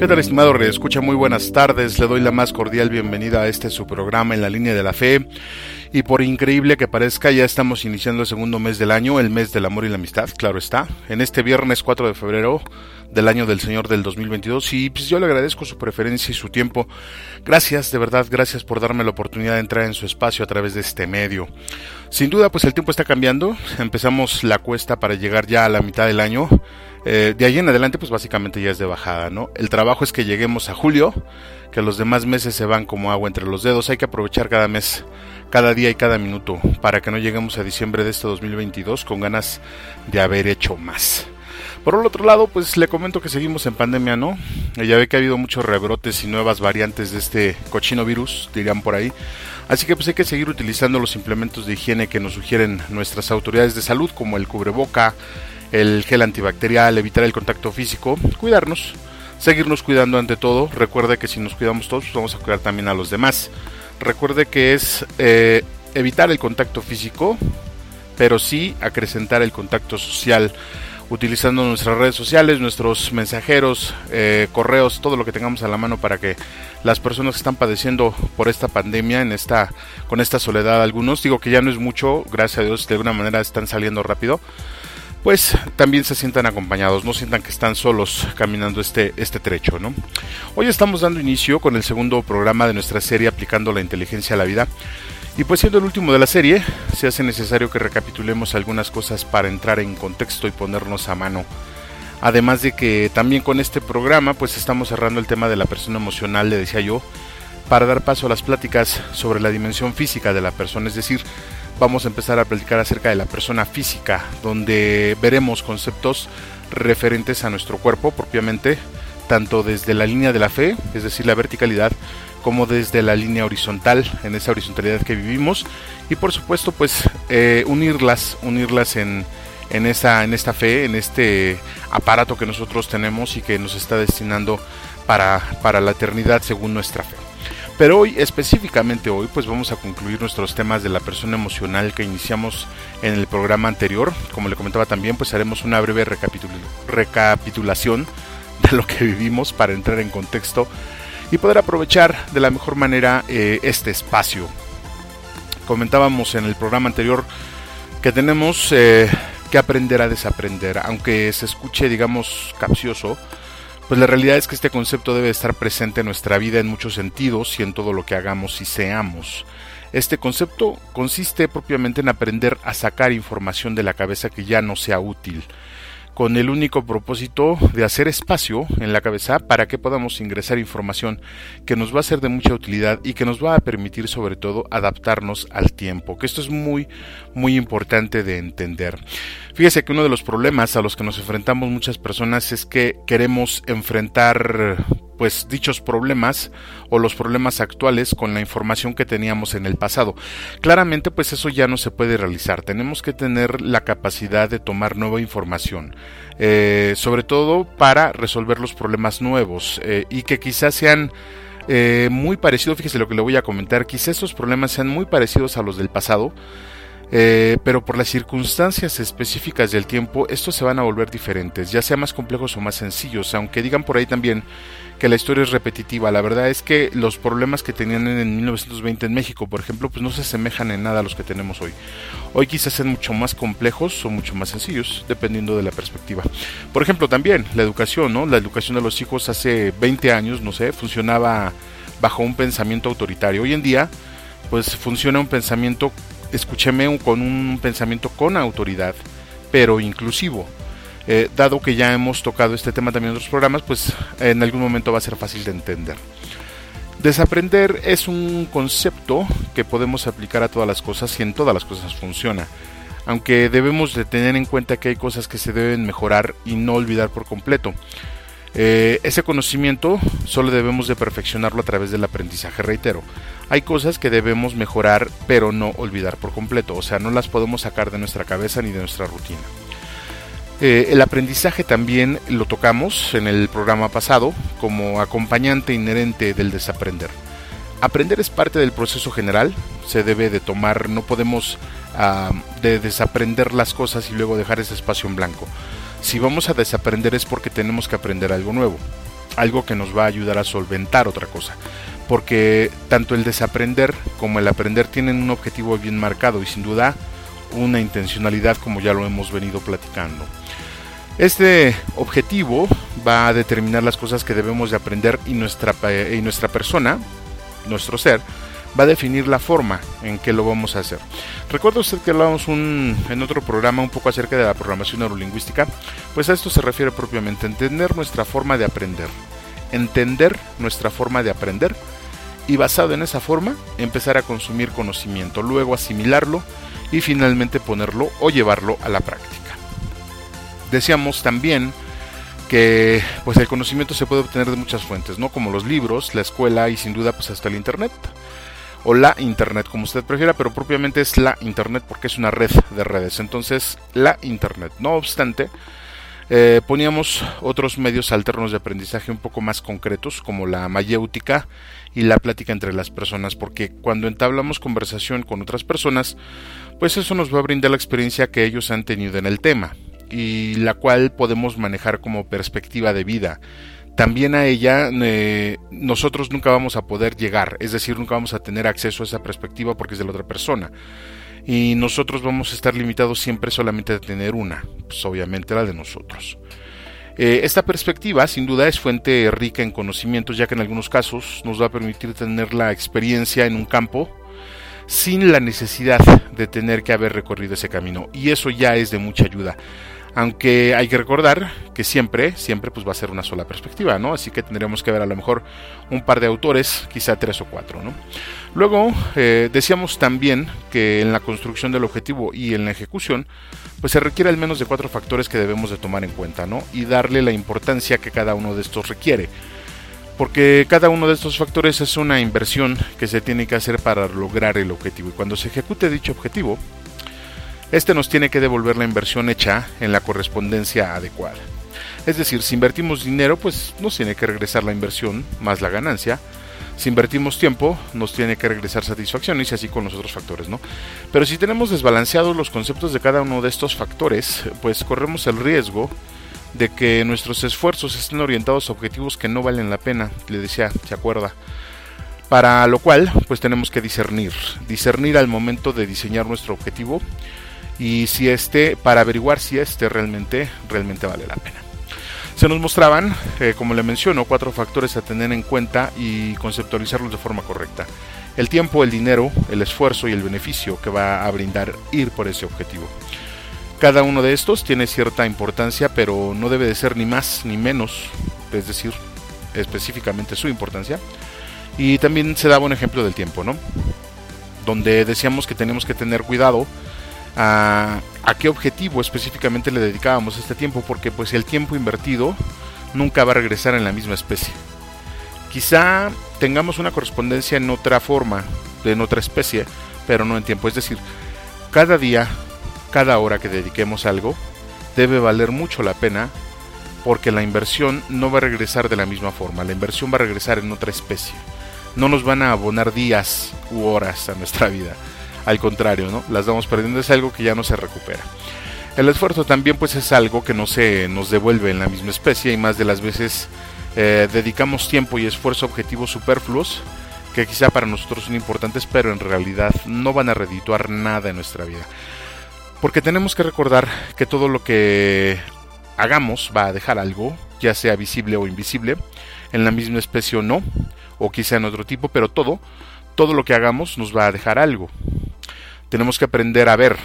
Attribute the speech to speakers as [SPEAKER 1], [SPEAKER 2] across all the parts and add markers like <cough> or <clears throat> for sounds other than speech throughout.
[SPEAKER 1] ¿Qué tal, estimado Escucha Muy buenas tardes. Le doy la más cordial bienvenida a este su programa en la línea de la fe. Y por increíble que parezca, ya estamos iniciando el segundo mes del año, el mes del amor y la amistad, claro está. En este viernes 4 de febrero del año del Señor del 2022. Y pues yo le agradezco su preferencia y su tiempo. Gracias, de verdad, gracias por darme la oportunidad de entrar en su espacio a través de este medio. Sin duda, pues el tiempo está cambiando. Empezamos la cuesta para llegar ya a la mitad del año. Eh, de ahí en adelante, pues básicamente ya es de bajada, ¿no? El trabajo es que lleguemos a julio, que los demás meses se van como agua entre los dedos. Hay que aprovechar cada mes, cada día y cada minuto para que no lleguemos a diciembre de este 2022 con ganas de haber hecho más. Por el otro lado, pues le comento que seguimos en pandemia, ¿no? Ya ve que ha habido muchos rebrotes y nuevas variantes de este cochino virus, dirían por ahí. Así que pues hay que seguir utilizando los implementos de higiene que nos sugieren nuestras autoridades de salud, como el cubreboca, el gel antibacterial, evitar el contacto físico, cuidarnos, seguirnos cuidando ante todo. Recuerde que si nos cuidamos todos, pues vamos a cuidar también a los demás. Recuerde que es eh, evitar el contacto físico, pero sí acrecentar el contacto social utilizando nuestras redes sociales, nuestros mensajeros, eh, correos, todo lo que tengamos a la mano para que las personas que están padeciendo por esta pandemia, en esta, con esta soledad, algunos, digo que ya no es mucho, gracias a Dios de alguna manera están saliendo rápido, pues también se sientan acompañados, no sientan que están solos caminando este, este trecho. ¿no? Hoy estamos dando inicio con el segundo programa de nuestra serie Aplicando la Inteligencia a la Vida. Y pues siendo el último de la serie, se hace necesario que recapitulemos algunas cosas para entrar en contexto y ponernos a mano. Además de que también con este programa pues estamos cerrando el tema de la persona emocional, le decía yo, para dar paso a las pláticas sobre la dimensión física de la persona, es decir, vamos a empezar a platicar acerca de la persona física, donde veremos conceptos referentes a nuestro cuerpo propiamente, tanto desde la línea de la fe, es decir, la verticalidad, como desde la línea horizontal, en esa horizontalidad que vivimos, y por supuesto, pues eh, unirlas, unirlas en, en, esta, en esta fe, en este aparato que nosotros tenemos y que nos está destinando para, para la eternidad según nuestra fe. Pero hoy, específicamente hoy, pues vamos a concluir nuestros temas de la persona emocional que iniciamos en el programa anterior. Como le comentaba también, pues haremos una breve recapitulación de lo que vivimos para entrar en contexto y poder aprovechar de la mejor manera eh, este espacio. Comentábamos en el programa anterior que tenemos eh, que aprender a desaprender, aunque se escuche, digamos, capcioso pues la realidad es que este concepto debe estar presente en nuestra vida en muchos sentidos y en todo lo que hagamos y seamos. Este concepto consiste propiamente en aprender a sacar información de la cabeza que ya no sea útil, con el único propósito de hacer espacio en la cabeza para que podamos ingresar información que nos va a ser de mucha utilidad y que nos va a permitir sobre todo adaptarnos al tiempo, que esto es muy muy importante de entender. Fíjese que uno de los problemas a los que nos enfrentamos muchas personas es que queremos enfrentar pues dichos problemas o los problemas actuales con la información que teníamos en el pasado. Claramente pues eso ya no se puede realizar. Tenemos que tener la capacidad de tomar nueva información, eh, sobre todo para resolver los problemas nuevos eh, y que quizás sean eh, muy parecidos, fíjese lo que le voy a comentar, quizás esos problemas sean muy parecidos a los del pasado, eh, pero por las circunstancias específicas del tiempo, estos se van a volver diferentes, ya sea más complejos o más sencillos, aunque digan por ahí también que la historia es repetitiva. La verdad es que los problemas que tenían en 1920 en México, por ejemplo, pues no se asemejan en nada a los que tenemos hoy. Hoy quizás sean mucho más complejos o mucho más sencillos, dependiendo de la perspectiva. Por ejemplo, también la educación, ¿no? La educación de los hijos hace 20 años, no sé, funcionaba bajo un pensamiento autoritario. Hoy en día, pues funciona un pensamiento escúcheme con un pensamiento con autoridad, pero inclusivo. Eh, dado que ya hemos tocado este tema también en otros programas, pues en algún momento va a ser fácil de entender. Desaprender es un concepto que podemos aplicar a todas las cosas y en todas las cosas funciona. Aunque debemos de tener en cuenta que hay cosas que se deben mejorar y no olvidar por completo. Eh, ese conocimiento solo debemos de perfeccionarlo a través del aprendizaje, reitero. Hay cosas que debemos mejorar pero no olvidar por completo, o sea, no las podemos sacar de nuestra cabeza ni de nuestra rutina. Eh, el aprendizaje también lo tocamos en el programa pasado como acompañante inherente del desaprender. Aprender es parte del proceso general, se debe de tomar, no podemos ah, de desaprender las cosas y luego dejar ese espacio en blanco. Si vamos a desaprender es porque tenemos que aprender algo nuevo, algo que nos va a ayudar a solventar otra cosa. Porque tanto el desaprender como el aprender tienen un objetivo bien marcado y sin duda una intencionalidad como ya lo hemos venido platicando. Este objetivo va a determinar las cosas que debemos de aprender y nuestra, eh, y nuestra persona, nuestro ser, va a definir la forma en que lo vamos a hacer. Recuerda usted que hablábamos en otro programa un poco acerca de la programación neurolingüística, pues a esto se refiere propiamente, entender nuestra forma de aprender, entender nuestra forma de aprender y basado en esa forma empezar a consumir conocimiento, luego asimilarlo y finalmente ponerlo o llevarlo a la práctica. Decíamos también que pues el conocimiento se puede obtener de muchas fuentes, ¿no? Como los libros, la escuela y sin duda pues hasta el internet o la internet como usted prefiera, pero propiamente es la internet porque es una red de redes. Entonces, la internet. No obstante, eh, poníamos otros medios alternos de aprendizaje un poco más concretos, como la mayéutica y la plática entre las personas, porque cuando entablamos conversación con otras personas, pues eso nos va a brindar la experiencia que ellos han tenido en el tema y la cual podemos manejar como perspectiva de vida. También a ella eh, nosotros nunca vamos a poder llegar, es decir, nunca vamos a tener acceso a esa perspectiva porque es de la otra persona. Y nosotros vamos a estar limitados siempre solamente a tener una, pues obviamente la de nosotros. Eh, esta perspectiva sin duda es fuente rica en conocimientos ya que en algunos casos nos va a permitir tener la experiencia en un campo sin la necesidad de tener que haber recorrido ese camino y eso ya es de mucha ayuda aunque hay que recordar que siempre, siempre pues va a ser una sola perspectiva, ¿no? Así que tendríamos que ver a lo mejor un par de autores, quizá tres o cuatro, ¿no? Luego eh, decíamos también que en la construcción del objetivo y en la ejecución, pues se requiere al menos de cuatro factores que debemos de tomar en cuenta, ¿no? Y darle la importancia que cada uno de estos requiere. Porque cada uno de estos factores es una inversión que se tiene que hacer para lograr el objetivo. Y cuando se ejecute dicho objetivo, este nos tiene que devolver la inversión hecha en la correspondencia adecuada. Es decir, si invertimos dinero, pues nos tiene que regresar la inversión más la ganancia. Si invertimos tiempo, nos tiene que regresar satisfacciones y así con los otros factores, ¿no? Pero si tenemos desbalanceados los conceptos de cada uno de estos factores, pues corremos el riesgo de que nuestros esfuerzos estén orientados a objetivos que no valen la pena, le decía, ¿se acuerda? Para lo cual, pues tenemos que discernir, discernir al momento de diseñar nuestro objetivo y si este, para averiguar si este realmente, realmente vale la pena. Se nos mostraban, eh, como le menciono, cuatro factores a tener en cuenta y conceptualizarlos de forma correcta. El tiempo, el dinero, el esfuerzo y el beneficio que va a brindar ir por ese objetivo. Cada uno de estos tiene cierta importancia, pero no debe de ser ni más ni menos, es decir, específicamente su importancia. Y también se daba un ejemplo del tiempo, ¿no? Donde decíamos que tenemos que tener cuidado a, qué objetivo específicamente le dedicábamos este tiempo, porque pues el tiempo invertido nunca va a regresar en la misma especie. Quizá tengamos una correspondencia en otra forma, en otra especie, pero no en tiempo. Es decir, cada día, cada hora que dediquemos algo, debe valer mucho la pena porque la inversión no va a regresar de la misma forma, la inversión va a regresar en otra especie. No nos van a abonar días u horas a nuestra vida al contrario, ¿no? Las vamos perdiendo, es algo que ya no se recupera. El esfuerzo también pues es algo que no se nos devuelve en la misma especie y más de las veces eh, dedicamos tiempo y esfuerzo a objetivos superfluos que quizá para nosotros son importantes pero en realidad no van a redituar nada en nuestra vida. Porque tenemos que recordar que todo lo que hagamos va a dejar algo, ya sea visible o invisible, en la misma especie o no, o quizá en otro tipo, pero todo, todo lo que hagamos nos va a dejar algo tenemos que aprender a ver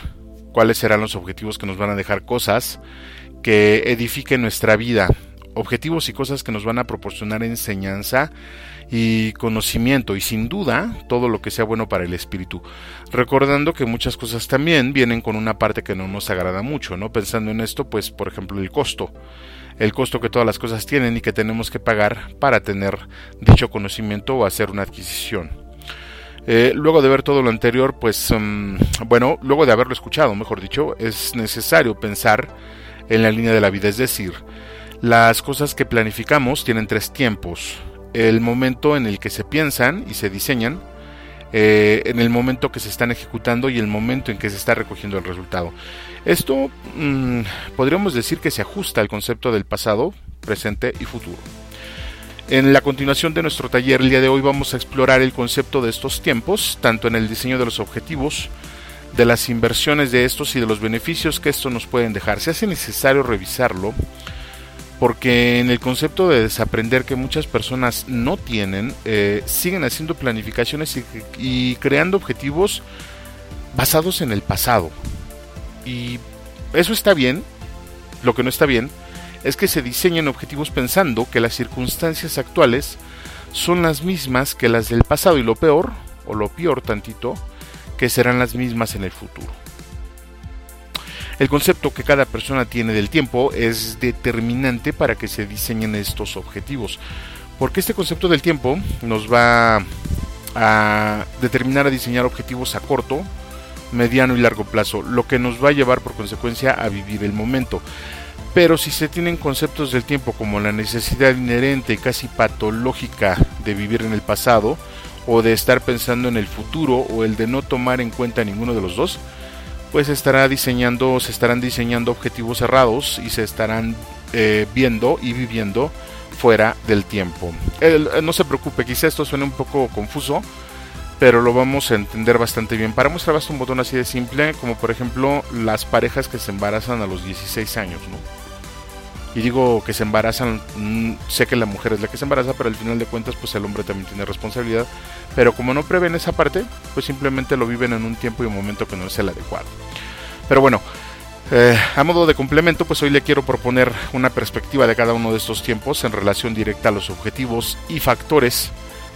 [SPEAKER 1] cuáles serán los objetivos que nos van a dejar cosas que edifiquen nuestra vida, objetivos y cosas que nos van a proporcionar enseñanza y conocimiento y sin duda todo lo que sea bueno para el espíritu. Recordando que muchas cosas también vienen con una parte que no nos agrada mucho, ¿no? Pensando en esto, pues por ejemplo el costo. el costo que todas las cosas tienen y que tenemos que pagar para tener dicho conocimiento o hacer una adquisición. Eh, luego de ver todo lo anterior, pues mm, bueno, luego de haberlo escuchado, mejor dicho, es necesario pensar en la línea de la vida, es decir, las cosas que planificamos tienen tres tiempos. El momento en el que se piensan y se diseñan, eh, en el momento que se están ejecutando y el momento en que se está recogiendo el resultado. Esto mm, podríamos decir que se ajusta al concepto del pasado, presente y futuro. En la continuación de nuestro taller el día de hoy vamos a explorar el concepto de estos tiempos, tanto en el diseño de los objetivos, de las inversiones de estos y de los beneficios que estos nos pueden dejar. Se hace necesario revisarlo porque en el concepto de desaprender que muchas personas no tienen, eh, siguen haciendo planificaciones y, creando objetivos basados en el pasado. Y eso está bien, lo que no está bien es que se diseñen objetivos pensando que las circunstancias actuales son las mismas que las del pasado y lo peor, o lo peor tantito, que serán las mismas en el futuro. El concepto que cada persona tiene del tiempo es determinante para que se diseñen estos objetivos, porque este concepto del tiempo nos va a determinar a diseñar objetivos a corto, mediano y largo plazo, lo que nos va a llevar por consecuencia a vivir el momento. Pero si se tienen conceptos del tiempo como la necesidad inherente y casi patológica de vivir en el pasado, o de estar pensando en el futuro, o el de no tomar en cuenta ninguno de los dos, pues estará diseñando, se estarán diseñando objetivos cerrados y se estarán eh, viendo y viviendo fuera del tiempo. no se preocupe, quizá esto suene un poco confuso, pero lo vamos a entender bastante bien. Para mostrar basta un botón así de simple, como por ejemplo las parejas que se embarazan a los 16 años, ¿no? Y digo que se embarazan, mm, sé que la mujer es la que se embaraza, pero al final de cuentas pues el hombre también tiene responsabilidad. Pero como no prevén esa parte, pues simplemente lo viven en un tiempo y un momento que no es el adecuado. Pero bueno, eh, a modo de complemento, pues hoy le quiero proponer una perspectiva de cada uno de estos tiempos en relación directa a los objetivos y factores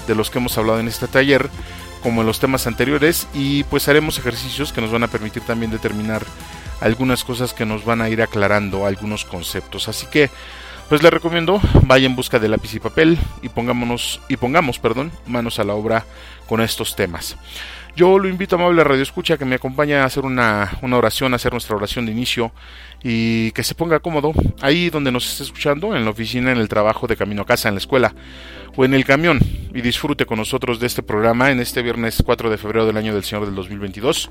[SPEAKER 1] de los que hemos hablado en este taller, como en los temas anteriores, y pues haremos ejercicios que nos van a permitir también determinar algunas cosas que nos van a ir aclarando algunos conceptos. Así que, pues le recomiendo, vaya en busca de lápiz y papel y pongámonos y pongamos, perdón, manos a la obra con estos temas. Yo lo invito, amable Radio Escucha, que me acompañe a hacer una, oración, a hacer nuestra oración de inicio y que se ponga cómodo ahí donde nos esté escuchando, en la oficina, en el trabajo, de camino a casa, en la escuela o en el camión y disfrute con nosotros de este programa en este viernes 4 de febrero del año del Señor del 2022.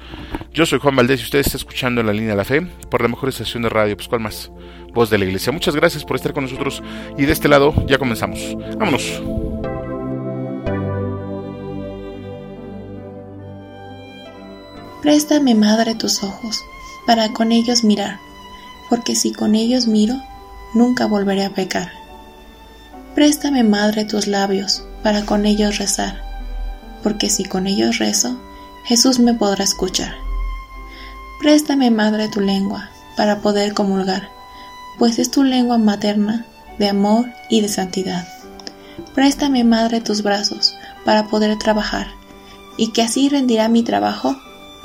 [SPEAKER 1] Yo soy Juan Valdés y usted está escuchando en la línea de la fe por la mejor estación de radio, pues cuál más, voz de la iglesia. Muchas gracias por estar con nosotros y de este lado ya comenzamos. Vámonos.
[SPEAKER 2] Préstame, Madre, tus ojos, para con ellos mirar, porque si con ellos miro, nunca volveré a pecar. Préstame, Madre, tus labios, para con ellos rezar, porque si con ellos rezo, Jesús me podrá escuchar. Préstame, Madre, tu lengua, para poder comulgar, pues es tu lengua materna de amor y de santidad. Préstame, Madre, tus brazos, para poder trabajar, y que así rendirá mi trabajo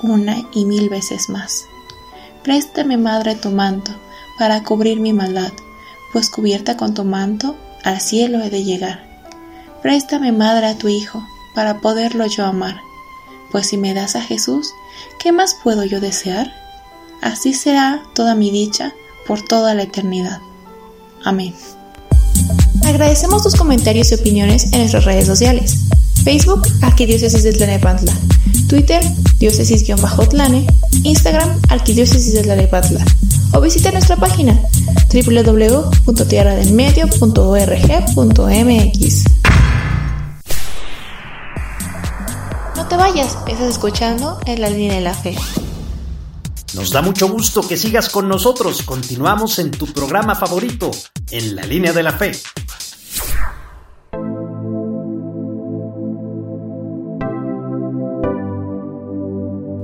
[SPEAKER 2] una y mil veces más. Préstame, Madre, tu manto, para cubrir mi maldad, pues cubierta con tu manto, al cielo he de llegar. Préstame, Madre, a tu Hijo, para poderlo yo amar, pues si me das a Jesús, ¿qué más puedo yo desear? Así será toda mi dicha por toda la eternidad. Amén. Agradecemos tus comentarios y opiniones en nuestras redes sociales. Facebook, Arquidiócesis de Tlanepantla. Twitter, diócesis-tlane. Instagram, Arquidiócesis de Tlanepantla. O visita nuestra página www.tierradelmedio.org.mx. No te vayas, estás escuchando en la línea de la fe.
[SPEAKER 3] Nos da mucho gusto que sigas con nosotros. Continuamos en tu programa favorito, en la línea de la fe.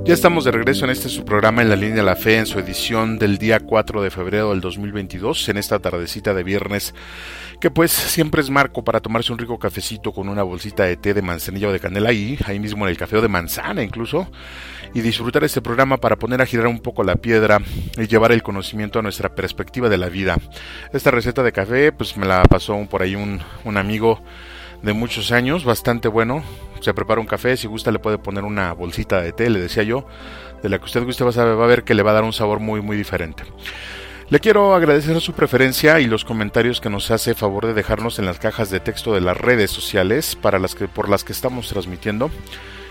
[SPEAKER 1] Ya estamos de regreso en este su programa en la línea de la fe en su edición del día 4 de febrero del 2022 en esta tardecita de viernes que pues siempre es marco para tomarse un rico cafecito con una bolsita de té de manzanilla o de canela ahí, ahí mismo en el café o de manzana incluso y disfrutar este programa para poner a girar un poco la piedra y llevar el conocimiento a nuestra perspectiva de la vida. Esta receta de café pues me la pasó por ahí un, un amigo de muchos años, bastante bueno. Se prepara un café, si gusta le puede poner una bolsita de té, le decía yo, de la que usted guste va a ver que le va a dar un sabor muy muy diferente. Le quiero agradecer su preferencia y los comentarios que nos hace favor de dejarnos en las cajas de texto de las redes sociales para las que, por las que estamos transmitiendo.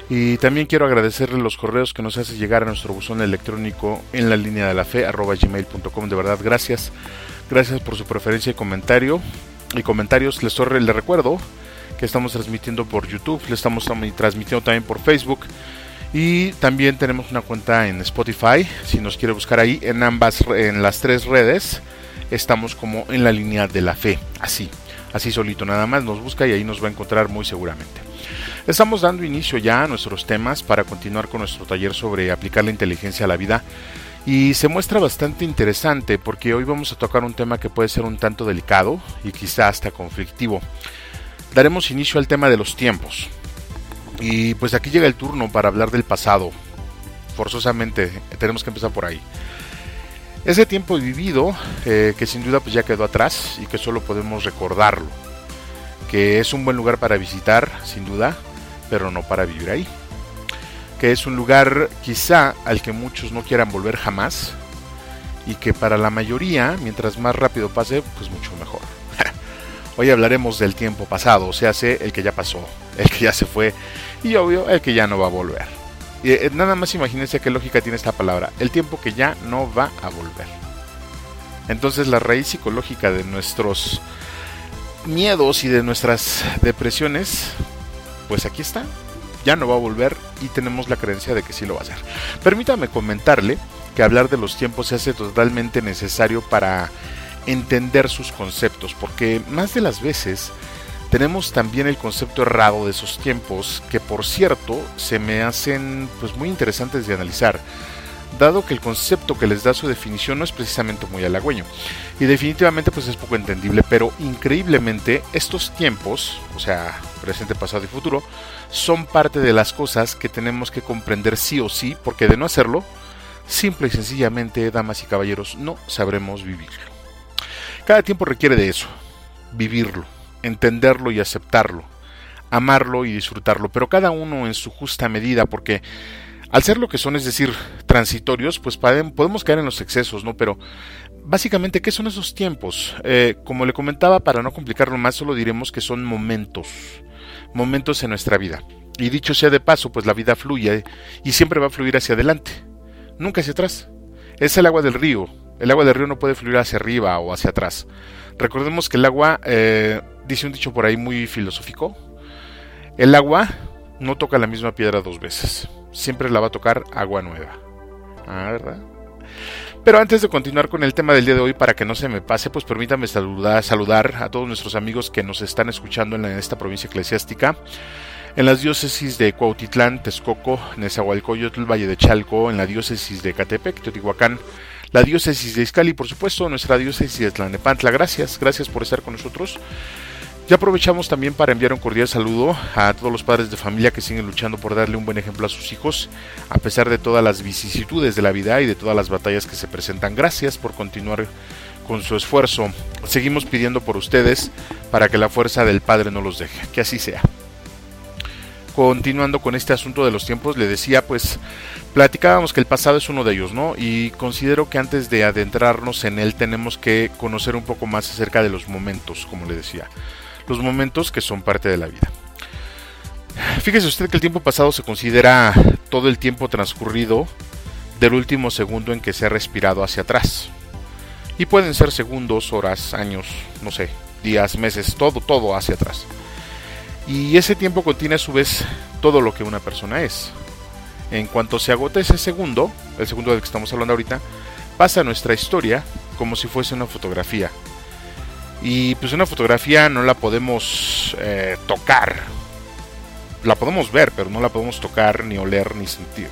[SPEAKER 1] Y también quiero agradecerle los correos que nos hace llegar a nuestro buzón electrónico en la línea de la fe arroba gmail.com. De verdad, gracias. Gracias por su preferencia y comentario. Y comentarios, les, les recuerdo que estamos transmitiendo por YouTube, le estamos transmitiendo también por Facebook. Y también tenemos una cuenta en Spotify, si nos quiere buscar ahí en ambas en las tres redes estamos como en la línea de la fe, así, así solito nada más nos busca y ahí nos va a encontrar muy seguramente. Estamos dando inicio ya a nuestros temas para continuar con nuestro taller sobre aplicar la inteligencia a la vida. Y se muestra bastante interesante porque hoy vamos a tocar un tema que puede ser un tanto delicado y quizá hasta conflictivo daremos inicio al tema de los tiempos. Y pues aquí llega el turno para hablar del pasado. Forzosamente tenemos que empezar por ahí. Ese tiempo vivido, eh, que sin duda pues ya quedó atrás y que solo podemos recordarlo. Que es un buen lugar para visitar, sin duda, pero no para vivir ahí. Que es un lugar quizá al que muchos no quieran volver jamás. Y que para la mayoría, mientras más rápido pase, pues mucho mejor. Hoy hablaremos del tiempo pasado, o sea, el que ya pasó, <laughs> el que ya se fue y obvio el que ya no va a volver. Y eh, nada más imagínense qué lógica tiene esta palabra, el tiempo que ya no va a volver. Entonces la raíz psicológica de nuestros miedos y de nuestras depresiones, pues aquí está, ya no va a volver y tenemos la creencia de que sí lo va a hacer. Permítame comentarle que hablar de los tiempos se hace totalmente necesario para entender sus conceptos, porque más de las veces tenemos también el concepto errado de esos tiempos, que por cierto se me hacen pues muy interesantes de analizar, dado que el concepto que les da su definición no es precisamente muy halagüeño. Y definitivamente pues es poco entendible, pero increíblemente estos tiempos, o sea, presente, pasado y futuro, son parte de las cosas que tenemos que comprender sí o sí, porque de no hacerlo, simple y sencillamente, damas y caballeros, no sabremos vivirlo. Cada tiempo requiere de eso, vivirlo, entenderlo y aceptarlo, amarlo y disfrutarlo, pero cada uno en su justa medida, porque al ser lo que son, es decir, transitorios, pues podemos caer en los excesos, ¿no? Pero básicamente, ¿qué son esos tiempos? Eh, como le comentaba, para no complicarlo más, solo diremos que son momentos, momentos en nuestra vida. Y dicho sea de paso, pues la vida fluye y siempre va a fluir hacia adelante, nunca hacia atrás. Es el agua del río, el agua del río no puede fluir hacia arriba o hacia atrás. Recordemos que el agua, eh, dice un dicho por ahí muy filosófico, el agua no toca la misma piedra dos veces. Siempre la va a tocar agua nueva. Ah, ¿verdad? Pero antes de continuar con el tema del día de hoy, para que no se me pase, pues permítame saludar, a todos nuestros amigos que nos están escuchando en esta provincia eclesiástica en las diócesis de Cuautitlán, Texcoco, Nezahualcóyotl, Valle de Chalco, en la diócesis de Catepec, Teotihuacán, la diócesis de Izcali por supuesto nuestra diócesis de Tlanepantla. Gracias, gracias por estar con nosotros. Ya aprovechamos también para enviar un cordial saludo a todos los padres de familia que siguen luchando por darle un buen ejemplo a sus hijos, a pesar de todas las vicisitudes de la vida y de todas las batallas que se presentan. Gracias por continuar con su esfuerzo. Seguimos pidiendo por ustedes para que la fuerza del Padre no los deje. Que así sea continuando con este asunto de los tiempos, le decía, pues platicábamos que el pasado es uno de ellos, ¿no? Y considero que antes de adentrarnos en él tenemos que conocer un poco más acerca de los momentos, como le decía, los momentos que son parte de la vida. Fíjese usted que el tiempo pasado se considera todo el tiempo transcurrido del último segundo en que se ha respirado hacia atrás. Y pueden ser segundos, horas, años, no sé, días, meses, todo, todo hacia atrás. Y ese tiempo contiene a su vez todo lo que una persona es. En cuanto se agota ese segundo, el segundo del que estamos hablando ahorita, pasa nuestra historia como si fuese una fotografía. Y pues una fotografía no la podemos eh, tocar. La podemos ver, pero no la podemos tocar, ni oler, ni sentir.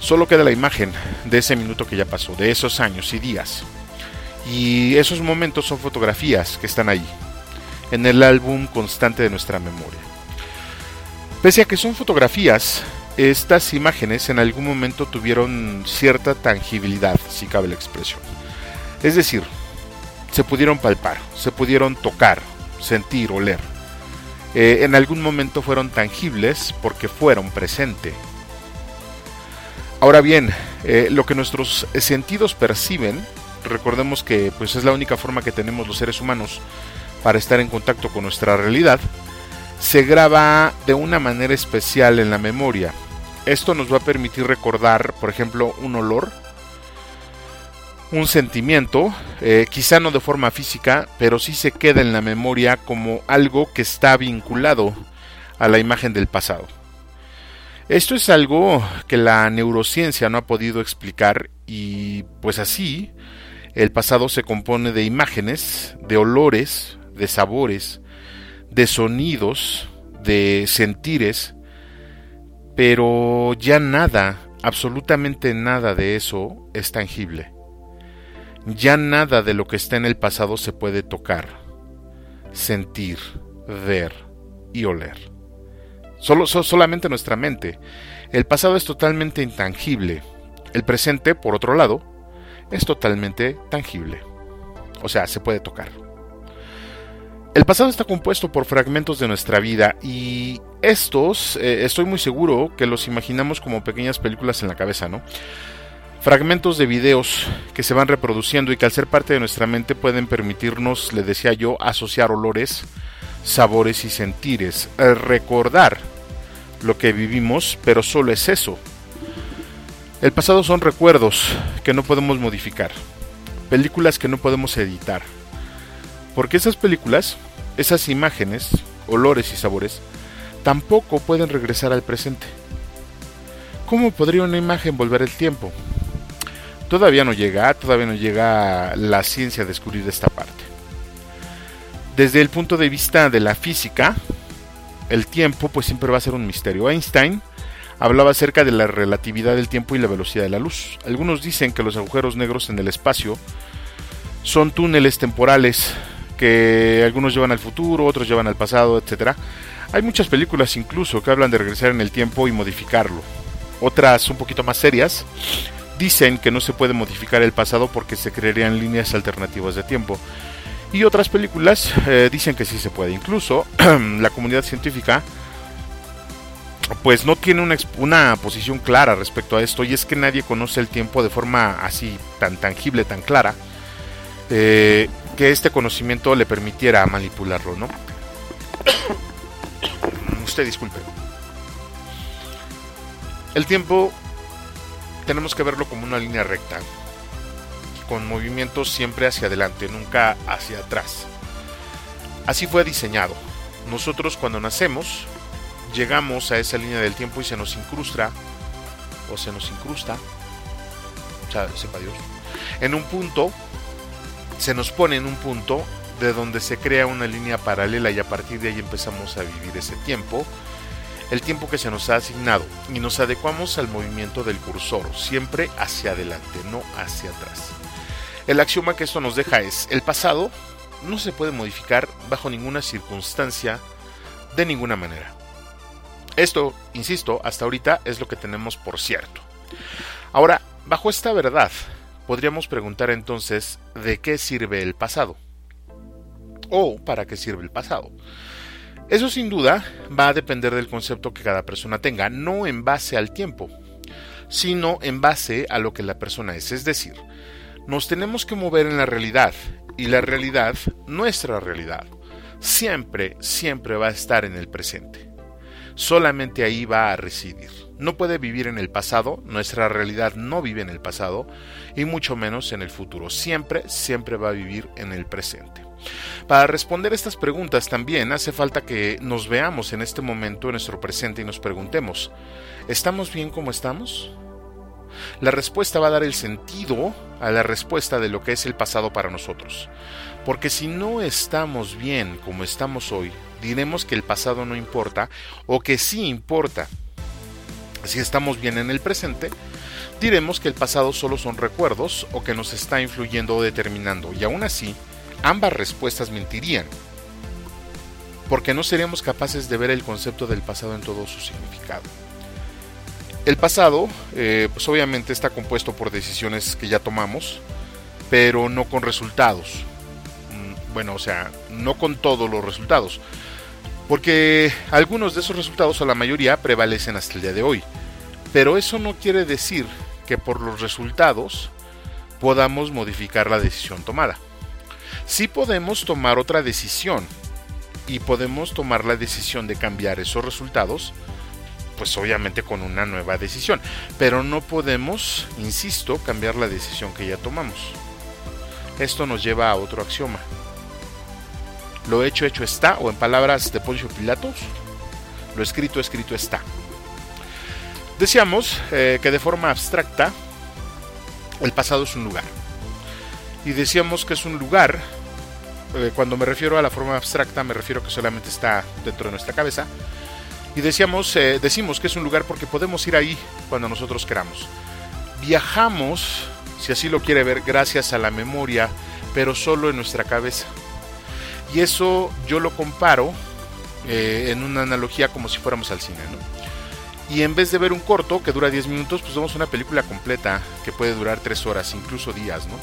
[SPEAKER 1] Solo queda la imagen de ese minuto que ya pasó, de esos años y días. Y esos momentos son fotografías que están ahí, en el álbum constante de nuestra memoria. Pese a que son fotografías, estas imágenes en algún momento tuvieron cierta tangibilidad, si cabe la expresión. Es decir, se pudieron palpar, se pudieron tocar, sentir, oler. Eh, en algún momento fueron tangibles porque fueron presente. Ahora bien, eh, lo que nuestros sentidos perciben, recordemos que pues, es la única forma que tenemos los seres humanos para estar en contacto con nuestra realidad, se graba de una manera especial en la memoria. Esto nos va a permitir recordar, por ejemplo, un olor, un sentimiento, eh, quizá no de forma física, pero sí se queda en la memoria como algo que está vinculado a la imagen del pasado. Esto es algo que la neurociencia no ha podido explicar y pues así el pasado se compone de imágenes, de olores, de sabores, de sonidos, de sentires, pero ya nada, absolutamente nada de eso es tangible. Ya nada de lo que está en el pasado se puede tocar, sentir, ver y oler. Solo, solamente nuestra mente. El pasado es totalmente intangible. El presente, por otro lado, es totalmente tangible. O sea, se puede tocar. El pasado está compuesto por fragmentos de nuestra vida y estos eh, estoy muy seguro que los imaginamos como pequeñas películas en la cabeza, ¿no? Fragmentos de videos que se van reproduciendo y que al ser parte de nuestra mente pueden permitirnos, le decía yo, asociar olores, sabores y sentires, eh, recordar lo que vivimos, pero solo es eso. El pasado son recuerdos que no podemos modificar, películas que no podemos editar, porque esas películas, esas imágenes, olores y sabores, tampoco pueden regresar al presente. ¿Cómo podría una imagen volver el tiempo? Todavía no llega, todavía no llega la ciencia a descubrir esta parte. Desde el punto de vista de la física, el tiempo pues siempre va a ser un misterio. Einstein hablaba acerca de la relatividad del tiempo y la velocidad de la luz. Algunos dicen que los agujeros negros en el espacio son túneles temporales que algunos llevan al futuro, otros llevan al pasado, etc. Hay muchas películas incluso que hablan de regresar en el tiempo y modificarlo. Otras un poquito más serias dicen que no se puede modificar el pasado porque se crearían líneas alternativas de tiempo. Y otras películas eh, dicen que sí se puede. Incluso <clears throat> la comunidad científica pues no tiene una, posición clara respecto a esto y es que nadie conoce el tiempo de forma así tan tangible, tan clara. Eh, que este conocimiento le permitiera manipularlo, ¿no? <coughs> Usted disculpe. El tiempo tenemos que verlo como una línea recta, con movimientos siempre hacia adelante, nunca hacia atrás. Así fue diseñado. Nosotros cuando nacemos llegamos a esa línea del tiempo y se nos incrusta, o se nos incrusta, o sea, sepa Dios, en un punto se nos pone en un punto de donde se crea una línea paralela y a partir de ahí empezamos a vivir ese tiempo, el tiempo que se nos ha asignado y nos adecuamos al movimiento del cursor, siempre hacia adelante, no hacia atrás. El axioma que esto nos deja es, el pasado no se puede modificar bajo ninguna circunstancia, de ninguna manera. Esto, insisto, hasta ahorita es lo que tenemos por cierto. Ahora, bajo esta verdad, Podríamos preguntar entonces, ¿de qué sirve el pasado? ¿O para qué sirve el pasado? Eso sin duda va a depender del concepto que cada persona tenga, no en base al tiempo, sino en base a lo que la persona es. Es decir, nos tenemos que mover en la realidad y la realidad, nuestra realidad, siempre, siempre va a estar en el presente. Solamente ahí va a residir no puede vivir en el pasado, nuestra realidad no vive en el pasado y mucho menos en el futuro. Siempre, siempre va a vivir en el presente. Para responder estas preguntas también hace falta que nos veamos en este momento, en nuestro presente, y nos preguntemos, ¿estamos bien como estamos? La respuesta va a dar el sentido a la respuesta de lo que es el pasado para nosotros. Porque si no estamos bien como estamos hoy, diremos que el pasado no importa o que sí importa si estamos bien en el presente, diremos que el pasado solo son recuerdos o que nos está influyendo o determinando, y aún así, ambas respuestas mentirían, porque no seríamos capaces de ver el concepto del pasado en todo su significado. El pasado, eh, pues obviamente está compuesto por decisiones que ya tomamos, pero no con resultados. Mm, bueno, o sea, no con todos los resultados, porque algunos de esos resultados o la mayoría prevalecen hasta el día de hoy. Pero eso no quiere decir que por los resultados podamos modificar la decisión tomada. Sí podemos tomar otra decisión y podemos tomar la decisión de cambiar esos resultados, pues obviamente con una nueva decisión. Pero no podemos, insisto, cambiar la decisión que ya tomamos. Esto nos lleva a otro axioma. Lo hecho, hecho está, o en palabras de Poncio Pilatos, lo escrito, escrito está. Decíamos eh, que de forma abstracta el pasado es un lugar. Y decíamos que es un lugar, eh, cuando me refiero a la forma abstracta, me refiero que solamente está dentro de nuestra cabeza. Y decíamos, eh, decimos que es un lugar porque podemos ir ahí cuando nosotros queramos. Viajamos, si así lo quiere ver, gracias a la memoria, pero solo en nuestra cabeza. Y eso yo lo comparo eh, en una analogía como si fuéramos al cine, ¿no? Y en vez de ver un corto que dura 10 minutos, pues vemos una película completa que puede durar 3 horas, incluso días, ¿no?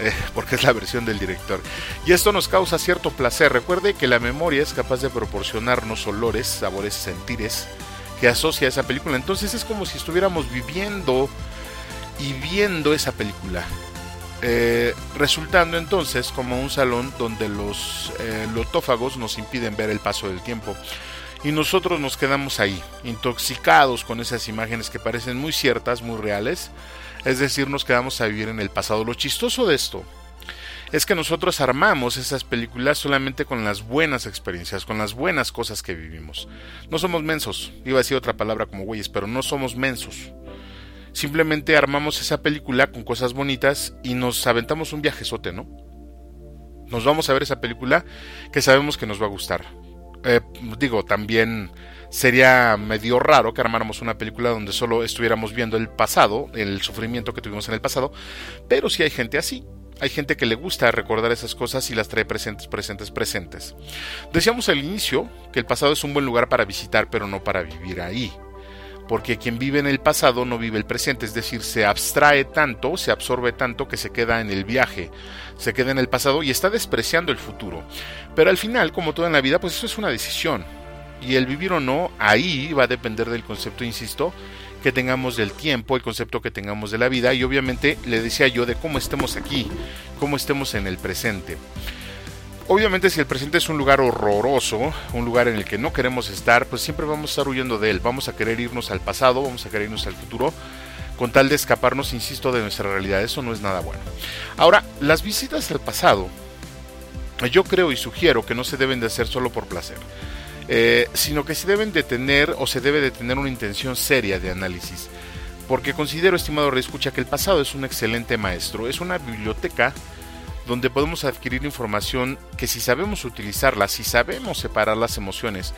[SPEAKER 1] Eh, <laughs> porque es la versión del director. Y esto nos causa cierto placer. Recuerde que la memoria es capaz de proporcionarnos olores, sabores, sentires que asocia a esa película. Entonces es como si estuviéramos viviendo y viendo esa película. Eh, resultando entonces como un salón donde los eh, lotófagos nos impiden ver el paso del tiempo. Y nosotros nos quedamos ahí, intoxicados con esas imágenes que parecen muy ciertas, muy reales. Es decir, nos quedamos a vivir en el pasado. Lo chistoso de esto es que nosotros armamos esas películas solamente con las buenas experiencias, con las buenas cosas que vivimos. No somos mensos, iba a decir otra palabra como güeyes, pero no somos mensos simplemente armamos esa película con cosas bonitas y nos aventamos un viajezote, ¿no? Nos vamos a ver esa película que sabemos que nos va a gustar. Eh, digo, también sería medio raro que armáramos una película donde solo estuviéramos viendo el pasado, el sufrimiento que tuvimos en el pasado, pero sí hay gente así. Hay gente que le gusta recordar esas cosas y las trae presentes, presentes, presentes. Decíamos al inicio que el pasado es un buen lugar para visitar, pero no para vivir ahí porque quien vive en el pasado no vive el presente, es decir, se abstrae tanto, se absorbe tanto que se queda en el viaje, se queda en el pasado y está despreciando el futuro. Pero al final, como todo en la vida, pues eso es una decisión. Y el vivir o no, ahí va a depender del concepto, insisto, que tengamos del tiempo, el concepto que tengamos de la vida y obviamente le decía yo de cómo estemos aquí, cómo estemos en el presente. Obviamente si el presente es un lugar horroroso, un lugar en el que no queremos estar, pues siempre vamos a estar huyendo de él, vamos a querer irnos al pasado, vamos a querer irnos al futuro, con tal de escaparnos, insisto, de nuestra realidad. Eso no es nada bueno. Ahora, las visitas al pasado, yo creo y sugiero que no se deben de hacer solo por placer, eh, sino que se deben de tener o se debe de tener una intención seria de análisis. Porque considero, estimado rey, escucha que el pasado es un excelente maestro, es una biblioteca donde podemos adquirir información que si sabemos utilizarla, si sabemos separar las emociones,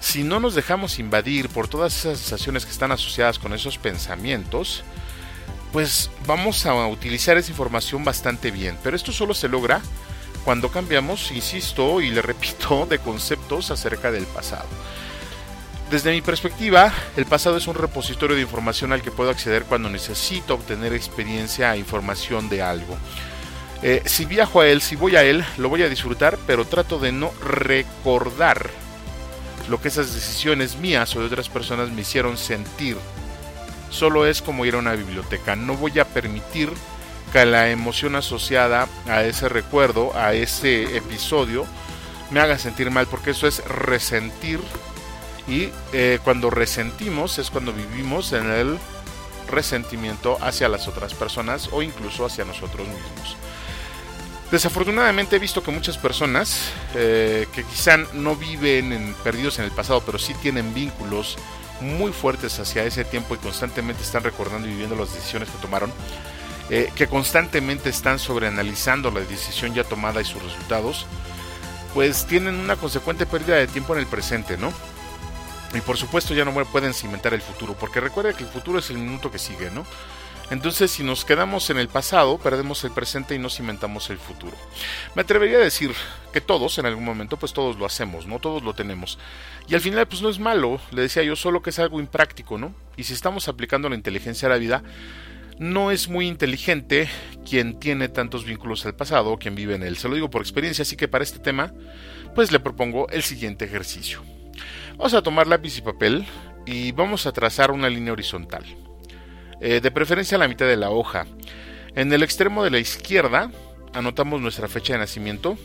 [SPEAKER 1] si no nos dejamos invadir por todas esas sensaciones que están asociadas con esos pensamientos, pues vamos a utilizar esa información bastante bien. Pero esto solo se logra cuando cambiamos, insisto y le repito, <laughs> de conceptos acerca del pasado. Desde mi perspectiva, el pasado es un repositorio de información al que puedo acceder cuando necesito obtener experiencia e información de algo. Eh, si viajo a él, si voy a él, lo voy a disfrutar, pero trato de no recordar lo que esas decisiones mías o de otras personas me hicieron sentir. Solo es como ir a una biblioteca. No voy a permitir que la emoción asociada a ese recuerdo, a ese episodio, me haga sentir mal, porque eso es resentir. Y eh, cuando resentimos es cuando vivimos en el resentimiento hacia las otras personas o incluso hacia nosotros mismos. Desafortunadamente he visto que muchas personas eh, que quizá no viven perdidos en el pasado, pero sí tienen vínculos muy fuertes hacia ese tiempo y constantemente están recordando y viviendo las decisiones que tomaron, eh, que constantemente están sobreanalizando la decisión ya tomada y sus resultados, pues tienen una consecuente pérdida de tiempo en el presente, ¿no? Y por supuesto ya no pueden cimentar el futuro, porque recuerda que el futuro es el minuto que sigue, ¿no? Entonces, si nos quedamos en el pasado, perdemos el presente y no cimentamos el futuro. Me atrevería a decir que todos, en algún momento, pues todos lo hacemos, ¿no? Todos lo tenemos. Y al final, pues no es malo, le decía yo, solo que es algo impráctico, ¿no? Y si estamos aplicando la inteligencia a la vida, no es muy inteligente quien tiene tantos vínculos al pasado, quien vive en él. Se lo digo por experiencia, así que para este tema, pues le propongo el siguiente ejercicio. Vamos a tomar lápiz y papel y vamos a trazar una línea horizontal. Eh, de preferencia a la mitad de la hoja. En el extremo de la izquierda anotamos nuestra fecha de nacimiento.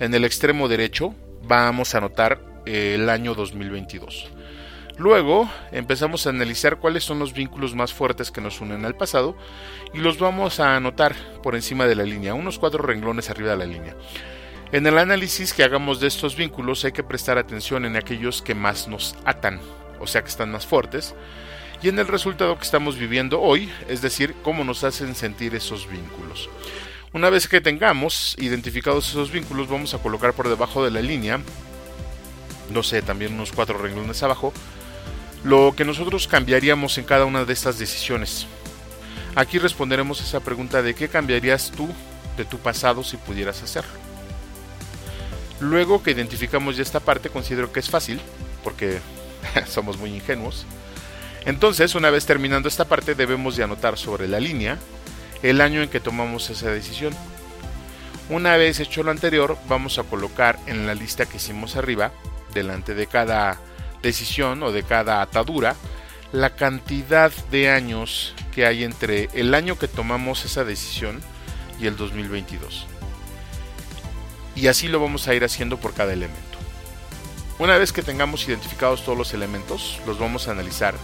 [SPEAKER 1] En el extremo derecho vamos a anotar eh, el año 2022. Luego empezamos a analizar cuáles son los vínculos más fuertes que nos unen al pasado y los vamos a anotar por encima de la línea, unos cuatro renglones arriba de la línea. En el análisis que hagamos de estos vínculos hay que prestar atención en aquellos que más nos atan, o sea que están más fuertes, y en el resultado que estamos viviendo hoy, es decir, cómo nos hacen sentir esos vínculos. Una vez que tengamos identificados esos vínculos, vamos a colocar por debajo de la línea, no sé, también unos cuatro renglones abajo, lo que nosotros cambiaríamos en cada una de estas decisiones. Aquí responderemos esa pregunta de qué cambiarías tú de tu pasado si pudieras hacerlo. Luego que identificamos ya esta parte, considero que es fácil, porque <laughs> somos muy ingenuos, entonces, una vez terminando esta parte, debemos de anotar sobre la línea el año en que tomamos esa decisión. Una vez hecho lo anterior, vamos a colocar en la lista que hicimos arriba, delante de cada decisión o de cada atadura, la cantidad de años que hay entre el año que tomamos esa decisión y el 2022. Y así lo vamos a ir haciendo por cada elemento. Una vez que tengamos identificados todos los elementos, los vamos a analizar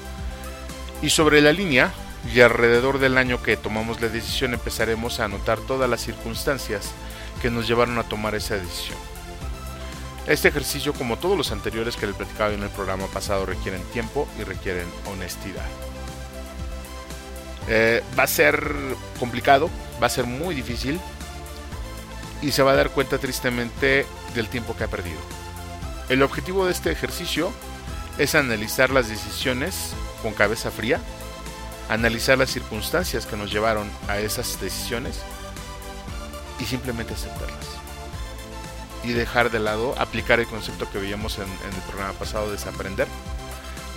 [SPEAKER 1] y sobre la línea, y alrededor del año que tomamos la decisión, empezaremos a anotar todas las circunstancias que nos llevaron a tomar esa decisión. Este ejercicio, como todos los anteriores que le platicaba en el programa pasado, requieren tiempo y requieren honestidad. Eh, va a ser complicado, va a ser muy difícil y se va a dar cuenta tristemente del tiempo que ha perdido. El objetivo de este ejercicio es analizar las decisiones con cabeza fría, analizar las circunstancias que nos llevaron a esas decisiones y simplemente aceptarlas. Y dejar de lado, aplicar el concepto que veíamos en, el programa pasado, de desaprender